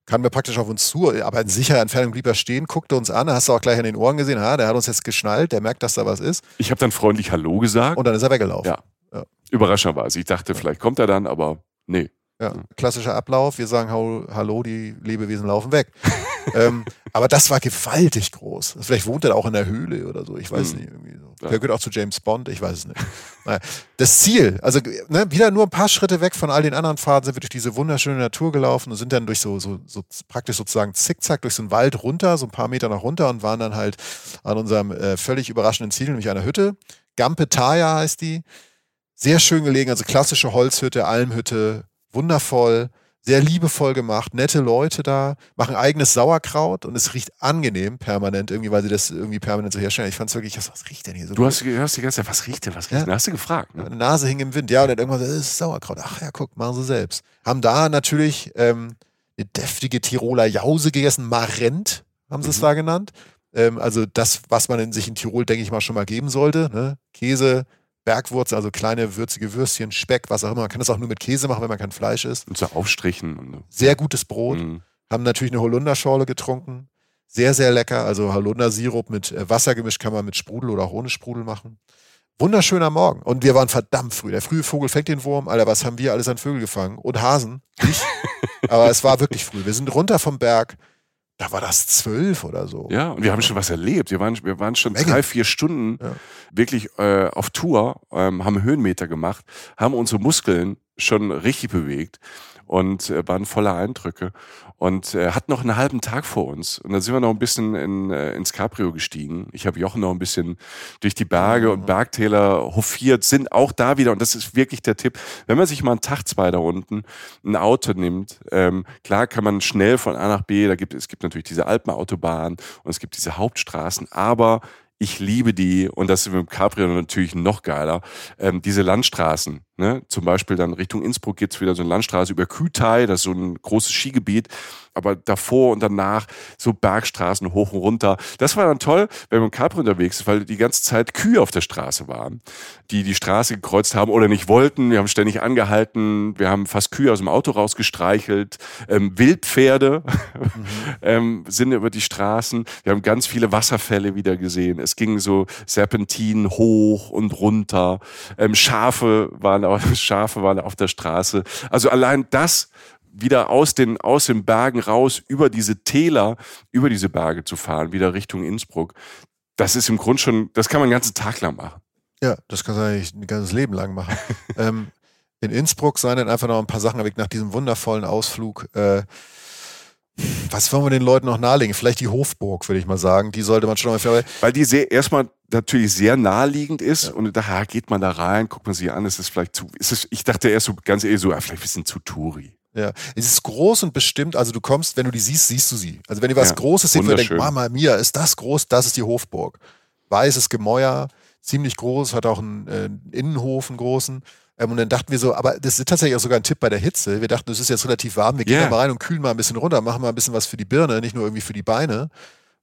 kam er praktisch auf uns zu, aber in sicherer Entfernung blieb er stehen, guckte uns an, hast du auch gleich an den Ohren gesehen, ha, der hat uns jetzt geschnallt, der merkt, dass da was ist. Ich habe dann freundlich Hallo gesagt. Und dann ist er weggelaufen. Ja. Ja. Überraschenderweise. Ich dachte, vielleicht kommt er dann, aber nee. Ja, klassischer Ablauf. Wir sagen Hallo, die Lebewesen laufen weg. ähm, aber das war gewaltig groß. Vielleicht wohnt er auch in der Höhle oder so. Ich weiß hm. nicht. Irgendwie so. Ja. Der gehört auch zu James Bond. Ich weiß es nicht. naja. Das Ziel, also ne, wieder nur ein paar Schritte weg von all den anderen Fahrten, sind wir durch diese wunderschöne Natur gelaufen und sind dann durch so, so, so praktisch sozusagen zickzack durch so einen Wald runter, so ein paar Meter nach runter und waren dann halt an unserem äh, völlig überraschenden Ziel, nämlich einer Hütte. Gampetaya heißt die. Sehr schön gelegen, also klassische Holzhütte, Almhütte, wundervoll, sehr liebevoll gemacht, nette Leute da, machen eigenes Sauerkraut und es riecht angenehm permanent irgendwie, weil sie das irgendwie permanent so herstellen. Ich fand es wirklich, was riecht denn hier so? Du hast, hast die ganze Zeit, was riecht denn, was riecht denn? Hast du gefragt? Ne? Nase hing im Wind, ja, und dann irgendwann das ist Sauerkraut. Ach ja, guck, machen sie selbst. Haben da natürlich ähm, eine deftige Tiroler Jause gegessen, Marent haben sie es mhm. da genannt. Ähm, also das, was man in sich in Tirol, denke ich mal, schon mal geben sollte. Ne? Käse, Bergwurzel, also kleine würzige Würstchen, Speck, was auch immer. Man kann das auch nur mit Käse machen, wenn man kein Fleisch isst. Und so aufstrichen. Sehr gutes Brot. Mhm. Haben natürlich eine Holunderschorle getrunken. Sehr, sehr lecker. Also Holundersirup mit äh, Wasser gemischt kann man mit Sprudel oder auch ohne Sprudel machen. Wunderschöner Morgen. Und wir waren verdammt früh. Der frühe Vogel fängt den Wurm. Alter, was haben wir alles an Vögel gefangen? Und Hasen. Ich. Aber es war wirklich früh. Wir sind runter vom Berg da war das zwölf oder so. Ja, und wir haben schon was erlebt. Wir waren, wir waren schon Menge. drei, vier Stunden ja. wirklich äh, auf Tour, ähm, haben Höhenmeter gemacht, haben unsere Muskeln schon richtig bewegt und äh, waren voller Eindrücke und äh, hat noch einen halben Tag vor uns. Und dann sind wir noch ein bisschen in, äh, ins Cabrio gestiegen. Ich habe Jochen noch ein bisschen durch die Berge und Bergtäler hofiert, sind auch da wieder, und das ist wirklich der Tipp, wenn man sich mal einen Tag, zwei da unten ein Auto nimmt, ähm, klar kann man schnell von A nach B, da gibt es gibt natürlich diese Alpenautobahn und es gibt diese Hauptstraßen, aber ich liebe die, und das ist mit dem Cabrio natürlich noch geiler, ähm, diese Landstraßen. Ne? Zum Beispiel dann Richtung Innsbruck geht's wieder so eine Landstraße über Kütai, das ist so ein großes Skigebiet aber davor und danach so Bergstraßen hoch und runter. Das war dann toll, wenn man dem Capri unterwegs ist, weil die ganze Zeit Kühe auf der Straße waren, die die Straße gekreuzt haben oder nicht wollten. Wir haben ständig angehalten, wir haben fast Kühe aus dem Auto rausgestreichelt, ähm, Wildpferde mhm. ähm, sind über die Straßen. Wir haben ganz viele Wasserfälle wieder gesehen. Es ging so Serpentinen hoch und runter. Ähm, Schafe waren, Schafe waren auf der Straße. Also allein das wieder aus den, aus den Bergen raus, über diese Täler, über diese Berge zu fahren, wieder Richtung Innsbruck. Das ist im Grunde schon, das kann man den ganzen Tag lang machen. Ja, das kann man eigentlich ein ganzes Leben lang machen. ähm, in Innsbruck seien dann einfach noch ein paar Sachen weg nach diesem wundervollen Ausflug. Äh, was wollen wir den Leuten noch nahelegen? Vielleicht die Hofburg, würde ich mal sagen. Die sollte man schon mal. Weil die sehr, erstmal natürlich sehr naheliegend ist ja. und da geht man da rein, guckt man sich an, ist es vielleicht zu, ist es, ich dachte erst so ganz ehrlich so, vielleicht ein bisschen zu Touri. Ja, es ist groß und bestimmt, also du kommst, wenn du die siehst, siehst du sie. Also wenn du was ja, Großes siehst, denkst, Mama mia, ist das groß, das ist die Hofburg. Weißes Gemäuer, ziemlich groß, hat auch einen, äh, einen Innenhof, einen großen. Ähm, und dann dachten wir so, aber das ist tatsächlich auch sogar ein Tipp bei der Hitze. Wir dachten, es ist jetzt relativ warm, wir gehen yeah. da mal rein und kühlen mal ein bisschen runter, machen mal ein bisschen was für die Birne, nicht nur irgendwie für die Beine.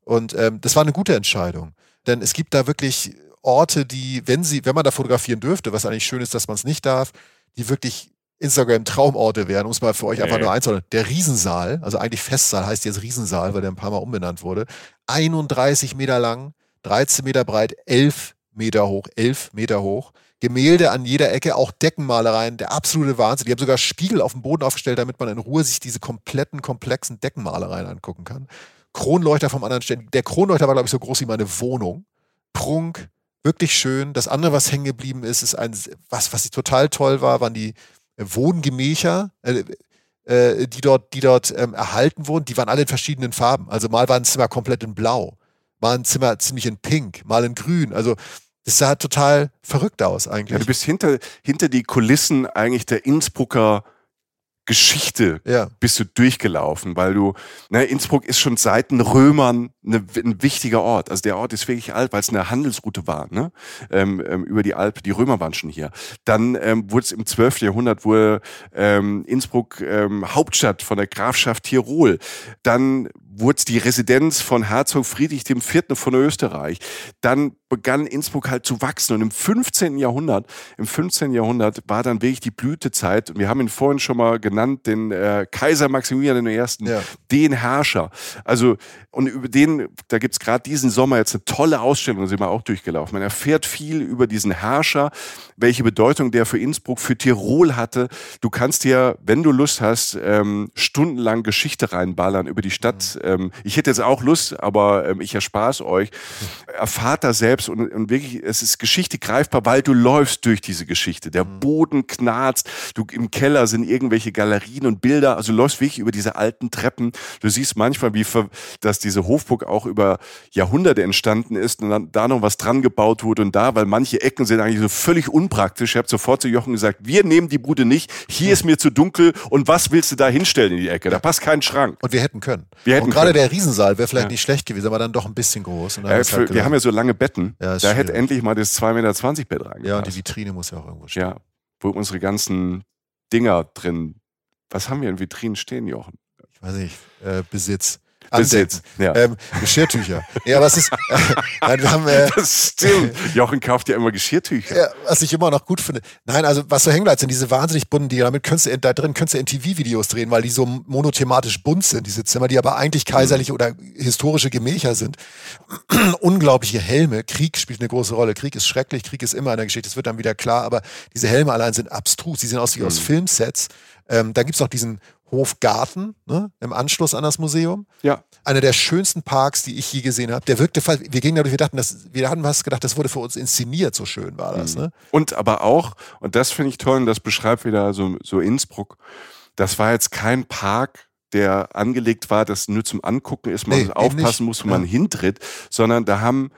Und ähm, das war eine gute Entscheidung. Denn es gibt da wirklich Orte, die, wenn sie, wenn man da fotografieren dürfte, was eigentlich schön ist, dass man es nicht darf, die wirklich Instagram-Traumorte wären, um es mal für euch einfach nur einzuordnen. Der Riesensaal, also eigentlich Festsaal heißt jetzt Riesensaal, weil der ein paar Mal umbenannt wurde. 31 Meter lang, 13 Meter breit, 11 Meter hoch, 11 Meter hoch. Gemälde an jeder Ecke, auch Deckenmalereien, der absolute Wahnsinn. Die haben sogar Spiegel auf dem Boden aufgestellt, damit man in Ruhe sich diese kompletten, komplexen Deckenmalereien angucken kann. Kronleuchter vom anderen Stellen. Der Kronleuchter war, glaube ich, so groß wie meine Wohnung. Prunk, wirklich schön. Das andere, was hängen geblieben ist, ist ein, was, was total toll war, waren die Wohngemächer, äh, äh, die dort, die dort ähm, erhalten wurden. Die waren alle in verschiedenen Farben. Also mal war ein Zimmer komplett in Blau, mal ein Zimmer ziemlich in Pink, mal in Grün. Also das sah total verrückt aus eigentlich. Ja, du bist hinter, hinter die Kulissen eigentlich der Innsbrucker Geschichte ja. bist du durchgelaufen, weil du, ne, Innsbruck ist schon seit den Römern eine, ein wichtiger Ort. Also der Ort ist wirklich alt, weil es eine Handelsroute war, ne? Ähm, ähm, über die Alp. Die Römer waren schon hier. Dann ähm, wurde es im 12. Jahrhundert wurde ähm, Innsbruck ähm, Hauptstadt von der Grafschaft Tirol. Dann wurde die Residenz von Herzog Friedrich IV. von Österreich. Dann begann Innsbruck halt zu wachsen und im 15. Jahrhundert, im 15. Jahrhundert war dann wirklich die Blütezeit und wir haben ihn vorhin schon mal genannt, den äh, Kaiser Maximilian I., ja. den Herrscher. Also und über den, da gibt's gerade diesen Sommer jetzt eine tolle Ausstellung, da sind wir auch durchgelaufen. Man erfährt viel über diesen Herrscher, welche Bedeutung der für Innsbruck, für Tirol hatte. Du kannst dir, wenn du Lust hast, ähm, stundenlang Geschichte reinballern über die Stadt. Ähm, ich hätte jetzt auch Lust, aber ähm, ich erspare es euch. Erfahrt da selbst und, und wirklich, es ist Geschichte greifbar, weil du läufst durch diese Geschichte. Der mhm. Boden knarzt, du im Keller sind irgendwelche Galerien und Bilder, also du läufst wirklich über diese alten Treppen. Du siehst manchmal, wie dass diese Hofburg auch über Jahrhunderte entstanden ist und dann da noch was dran gebaut wurde und da, weil manche Ecken sind eigentlich so völlig unpraktisch. Ich habe sofort zu Jochen gesagt, wir nehmen die Bude nicht, hier ist mir zu dunkel und was willst du da hinstellen in die Ecke? Da passt kein Schrank. Und wir hätten können. Wir hätten gerade der Riesensaal wäre vielleicht ja. nicht schlecht gewesen, aber dann doch ein bisschen groß. Äh, für, halt wir haben ja so lange Betten, ja, da hätte endlich mal das 2,20 Meter Bett reingepasst. Ja, und die Vitrine muss ja auch irgendwo stehen. Ja, wo unsere ganzen Dinger drin, was haben wir in Vitrinen stehen, Jochen? Ich weiß nicht, äh, Besitz. Besitz. Ja. Ähm, Geschirrtücher. ja, was ist. Äh, nein, wir haben, äh, das stimmt. Jochen kauft ja immer Geschirrtücher. Ja, was ich immer noch gut finde. Nein, also was so hängen bleibt, sind diese wahnsinnig bunten Dinger. Damit könntest du, da drin könntest du NTV-Videos drehen, weil die so monothematisch bunt sind, diese Zimmer, die aber eigentlich kaiserliche mhm. oder historische Gemächer sind. Unglaubliche Helme. Krieg spielt eine große Rolle. Krieg ist schrecklich, Krieg ist immer in der Geschichte, das wird dann wieder klar, aber diese Helme allein sind abstrus. Die sehen aus wie mhm. aus Filmsets. Ähm, da gibt's auch diesen Hofgarten ne, im Anschluss an das Museum. Ja. Einer der schönsten Parks, die ich je gesehen habe. Der wirkte, wir gingen dadurch, wir dachten, das, wir hatten was gedacht, das wurde für uns inszeniert, so schön war das. Mhm. Ne? Und aber auch, und das finde ich toll, und das beschreibt wieder so, so Innsbruck, das war jetzt kein Park, der angelegt war, das nur zum Angucken ist, man nee, aufpassen muss, wo ja. man hintritt, sondern da haben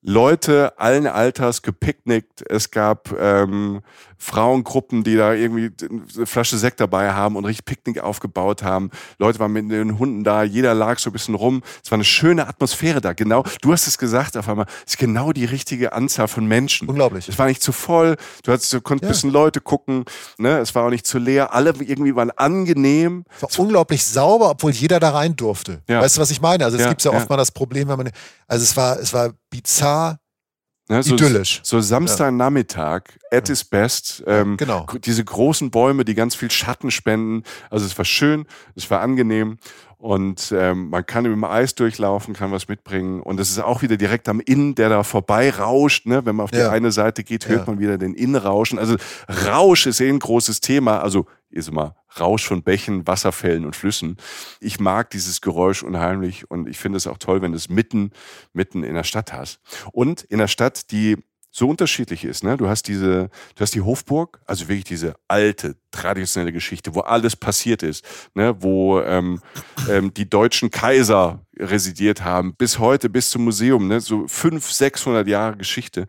Leute allen Alters gepicknickt. Es gab ähm, Frauengruppen, die da irgendwie eine Flasche Sekt dabei haben und richtig Picknick aufgebaut haben. Leute waren mit den Hunden da, jeder lag so ein bisschen rum. Es war eine schöne Atmosphäre da. Genau, du hast es gesagt auf einmal, es ist genau die richtige Anzahl von Menschen. Unglaublich. Es war nicht zu voll, du, hattest, du konntest ja. ein bisschen Leute gucken, ne? es war auch nicht zu leer. Alle irgendwie waren angenehm. Es war unglaublich sauber, obwohl jeder da rein durfte. Ja. Weißt du, was ich meine? Also es ja, gibt ja oft mal das Problem, wenn man, also es war, es war bizarr Ne, so, Idyllisch. So Samstagnachmittag, at its best. Ähm, genau. Diese großen Bäume, die ganz viel Schatten spenden. Also es war schön, es war angenehm und ähm, man kann im Eis durchlaufen, kann was mitbringen und es ist auch wieder direkt am Inn, der da vorbei rauscht. Ne? Wenn man auf die ja. eine Seite geht, hört ja. man wieder den Inn rauschen. Also Rausch ist eh ein großes Thema. Also ist immer Rausch von Bächen, Wasserfällen und Flüssen. Ich mag dieses Geräusch unheimlich und ich finde es auch toll, wenn du es mitten, mitten in der Stadt hast. Und in der Stadt, die so unterschiedlich ist. Ne? Du hast diese, du hast die Hofburg, also wirklich diese alte, traditionelle Geschichte, wo alles passiert ist, ne? wo ähm, ähm, die deutschen Kaiser residiert haben, bis heute, bis zum Museum, ne? so fünf, sechshundert Jahre Geschichte.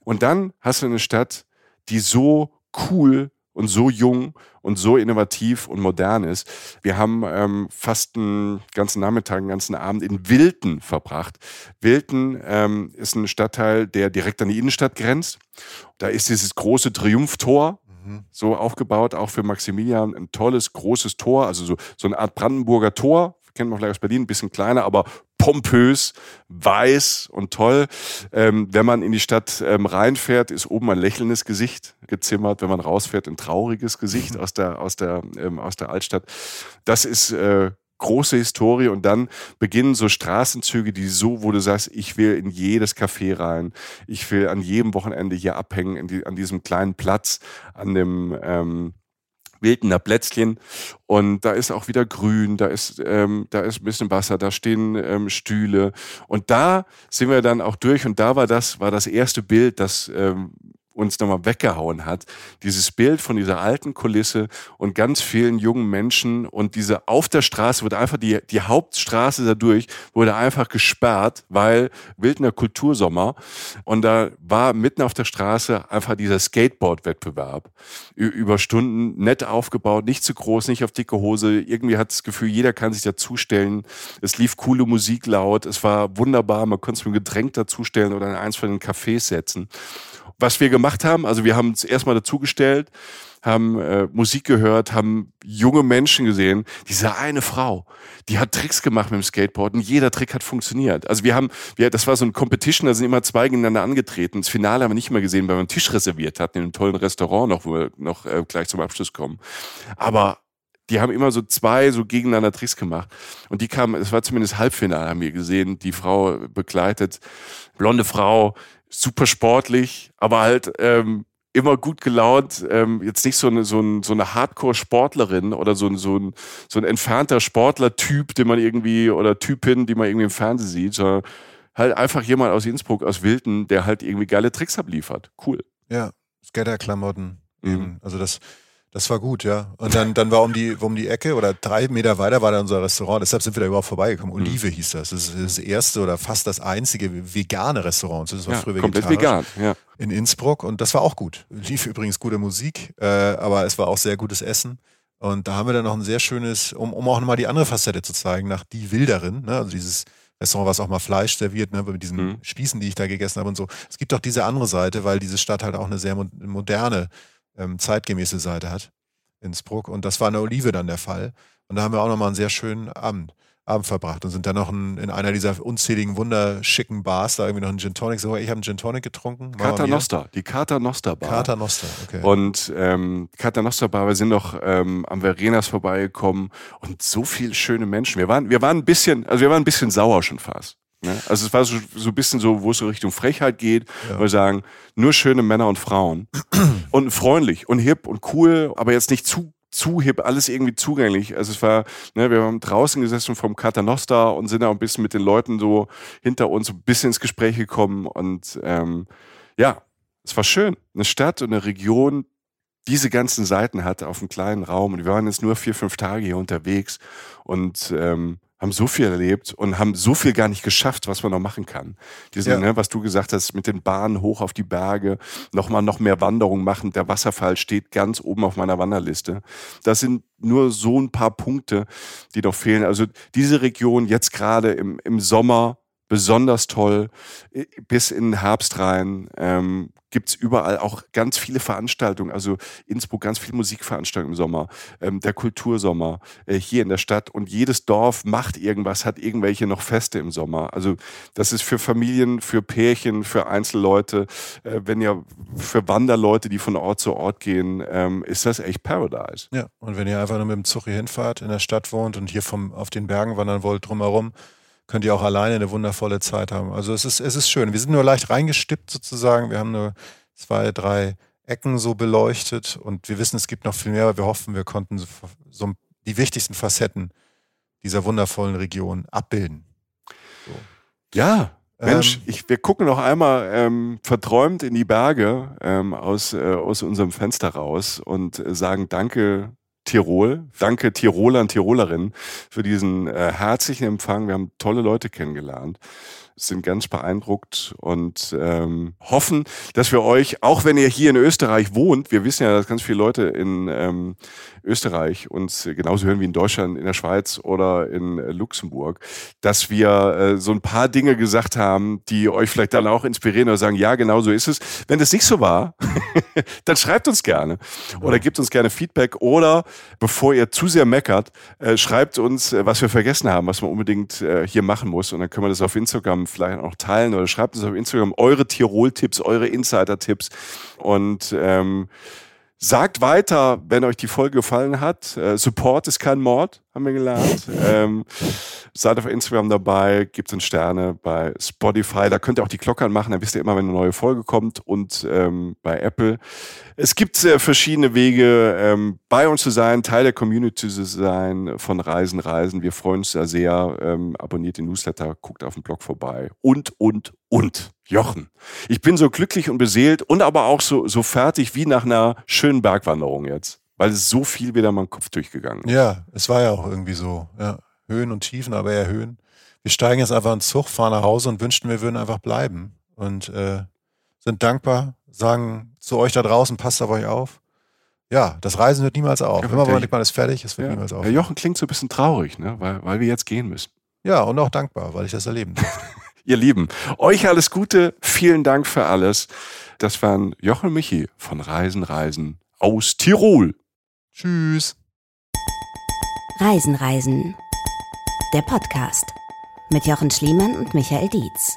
Und dann hast du eine Stadt, die so cool und so jung und so innovativ und modern ist. Wir haben ähm, fast einen ganzen Nachmittag, einen ganzen Abend in Wilten verbracht. Wilten ähm, ist ein Stadtteil, der direkt an die Innenstadt grenzt. Da ist dieses große Triumphtor, mhm. so aufgebaut, auch für Maximilian, ein tolles, großes Tor, also so, so eine Art Brandenburger Tor, kennt man vielleicht aus Berlin, ein bisschen kleiner, aber pompös, weiß und toll. Ähm, wenn man in die Stadt ähm, reinfährt, ist oben ein lächelndes Gesicht gezimmert. Wenn man rausfährt, ein trauriges Gesicht aus der, aus der, ähm, aus der Altstadt. Das ist äh, große Historie und dann beginnen so Straßenzüge, die so, wo du sagst, ich will in jedes Café rein, ich will an jedem Wochenende hier abhängen, die, an diesem kleinen Platz, an dem ähm, Wildener Plätzchen. Und da ist auch wieder Grün, da ist, ähm, da ist ein bisschen Wasser, da stehen ähm, Stühle. Und da sind wir dann auch durch. Und da war das, war das erste Bild, das ähm, uns nochmal weggehauen hat. Dieses Bild von dieser alten Kulisse und ganz vielen jungen Menschen und diese auf der Straße wurde einfach die, die Hauptstraße dadurch wurde einfach gesperrt, weil Wildner Kultursommer und da war mitten auf der Straße einfach dieser Skateboard-Wettbewerb über Stunden nett aufgebaut, nicht zu groß, nicht auf dicke Hose. Irgendwie hat das Gefühl, jeder kann sich dazustellen. Es lief coole Musik laut, es war wunderbar, man konnte es mit einem Getränk dazustellen oder in eins von den Cafés setzen was wir gemacht haben, also wir haben es erstmal dazugestellt, haben äh, Musik gehört, haben junge Menschen gesehen. Diese eine Frau, die hat Tricks gemacht mit dem Skateboard und jeder Trick hat funktioniert. Also wir haben, wir, das war so ein Competition, da sind immer zwei gegeneinander angetreten. Das Finale haben wir nicht mehr gesehen, weil wir einen Tisch reserviert hatten in einem tollen Restaurant noch, wo wir noch äh, gleich zum Abschluss kommen. Aber die haben immer so zwei so gegeneinander Tricks gemacht. Und die kamen, es war zumindest Halbfinale, haben wir gesehen, die Frau begleitet, blonde Frau, super sportlich, aber halt ähm, immer gut gelaunt. Ähm, jetzt nicht so eine, so, ein, so eine Hardcore-Sportlerin oder so ein, so, ein, so ein entfernter Sportler-Typ, den man irgendwie, oder Typin, die man irgendwie im Fernsehen sieht, sondern halt einfach jemand aus Innsbruck, aus Wilden, der halt irgendwie geile Tricks abliefert. Cool. Ja, Skater-Klamotten. Mhm. Also das das war gut, ja. Und dann, dann war um die, um die Ecke oder drei Meter weiter war da unser Restaurant. Deshalb sind wir da überhaupt vorbeigekommen. Mhm. Olive hieß das. Das ist das erste oder fast das einzige vegane Restaurant. Das war ja, früher komplett vegan, ja. In Innsbruck. Und das war auch gut. Lief übrigens gute Musik, äh, aber es war auch sehr gutes Essen. Und da haben wir dann noch ein sehr schönes, um, um auch nochmal die andere Facette zu zeigen, nach Die Wilderin, ne? also dieses Restaurant, was auch mal Fleisch serviert, ne? mit diesen mhm. Spießen, die ich da gegessen habe und so. Es gibt auch diese andere Seite, weil diese Stadt halt auch eine sehr moderne, ähm, zeitgemäße Seite hat. Innsbruck. Und das war in der Olive dann der Fall. Und da haben wir auch nochmal einen sehr schönen Abend, Abend verbracht und sind dann noch in, in einer dieser unzähligen, wunderschicken Bars, da irgendwie noch einen Gin Tonic. So, ich habe einen Gin Tonic getrunken. Kater Nostra, die Kater Nostra Bar. Kater Nostra, okay. Und ähm, Nostra Bar, wir sind noch ähm, am Verenas vorbeigekommen und so viele schöne Menschen. Wir waren, wir waren ein bisschen, also wir waren ein bisschen sauer schon fast. Ne? Also es war so, so ein bisschen so, wo es so Richtung Frechheit geht, ja. wir sagen, nur schöne Männer und Frauen und freundlich und hip und cool, aber jetzt nicht zu zu hip, alles irgendwie zugänglich. Also es war, ne, wir haben draußen gesessen vom Caternosta und sind auch ein bisschen mit den Leuten so hinter uns ein bisschen ins Gespräch gekommen und ähm, ja, es war schön. Eine Stadt und eine Region, diese ganzen Seiten hat auf einem kleinen Raum und wir waren jetzt nur vier, fünf Tage hier unterwegs und ähm, haben so viel erlebt und haben so viel gar nicht geschafft, was man noch machen kann. Diesen, ja. ne, was du gesagt hast, mit den Bahnen hoch auf die Berge, nochmal noch mehr Wanderung machen. Der Wasserfall steht ganz oben auf meiner Wanderliste. Das sind nur so ein paar Punkte, die noch fehlen. Also diese Region jetzt gerade im, im Sommer besonders toll. Bis in den Herbst rein ähm, gibt überall auch ganz viele Veranstaltungen. Also Innsbruck ganz viele Musikveranstaltungen im Sommer, ähm, der Kultursommer äh, hier in der Stadt. Und jedes Dorf macht irgendwas, hat irgendwelche noch Feste im Sommer. Also das ist für Familien, für Pärchen, für Einzelleute, äh, wenn ihr für Wanderleute, die von Ort zu Ort gehen, ähm, ist das echt Paradise. Ja, und wenn ihr einfach nur mit dem Zug hier hinfahrt, in der Stadt wohnt und hier vom, auf den Bergen wandern wollt, drumherum, könnt ihr auch alleine eine wundervolle Zeit haben. Also es ist, es ist schön. Wir sind nur leicht reingestippt sozusagen. Wir haben nur zwei, drei Ecken so beleuchtet und wir wissen, es gibt noch viel mehr, aber wir hoffen, wir konnten so, so die wichtigsten Facetten dieser wundervollen Region abbilden. So. Ja, Mensch, ähm, ich, wir gucken noch einmal ähm, verträumt in die Berge ähm, aus, äh, aus unserem Fenster raus und äh, sagen Danke Tirol. Danke Tirolern, Tirolerinnen für diesen äh, herzlichen Empfang. Wir haben tolle Leute kennengelernt. Sind ganz beeindruckt und ähm, hoffen, dass wir euch, auch wenn ihr hier in Österreich wohnt, wir wissen ja, dass ganz viele Leute in ähm, Österreich uns genauso hören wie in Deutschland, in der Schweiz oder in Luxemburg, dass wir äh, so ein paar Dinge gesagt haben, die euch vielleicht dann auch inspirieren oder sagen, ja, genau so ist es. Wenn das nicht so war, dann schreibt uns gerne oder gebt uns gerne Feedback oder bevor ihr zu sehr meckert, äh, schreibt uns, äh, was wir vergessen haben, was man unbedingt äh, hier machen muss und dann können wir das auf Instagram vielleicht auch teilen oder schreibt uns auf Instagram eure Tirol-Tipps, eure Insider-Tipps. Und ähm, Sagt weiter, wenn euch die Folge gefallen hat. Äh, Support ist kein Mord, haben wir gelernt. ähm, seid auf Instagram dabei, gebt uns Sterne bei Spotify. Da könnt ihr auch die Glocke anmachen, dann wisst ihr immer, wenn eine neue Folge kommt. Und ähm, bei Apple. Es gibt äh, verschiedene Wege, ähm, bei uns zu sein, Teil der Community zu sein, von Reisen, Reisen. Wir freuen uns da sehr. Ähm, abonniert den Newsletter, guckt auf dem Blog vorbei. Und, und, und. Jochen. Ich bin so glücklich und beseelt und aber auch so, so fertig wie nach einer schönen Bergwanderung jetzt. Weil es so viel wieder in meinem Kopf durchgegangen ist. Ja, es war ja auch irgendwie so. Ja. Höhen und Tiefen, aber eher Höhen. Wir steigen jetzt einfach in den Zug, fahren nach Hause und wünschten, wir würden einfach bleiben. Und äh, sind dankbar, sagen zu euch da draußen, passt auf euch auf. Ja, das Reisen hört niemals auf. Ja, Immer wenn man ist fertig, es wird ja, niemals auf. Herr Jochen klingt so ein bisschen traurig, ne? weil, weil wir jetzt gehen müssen. Ja, und auch dankbar, weil ich das erleben durfte. Ihr Lieben, euch alles Gute, vielen Dank für alles. Das waren Jochen Michi von Reisen, Reisen aus Tirol. Tschüss. Reisen, Reisen. Der Podcast mit Jochen Schliemann und Michael Dietz.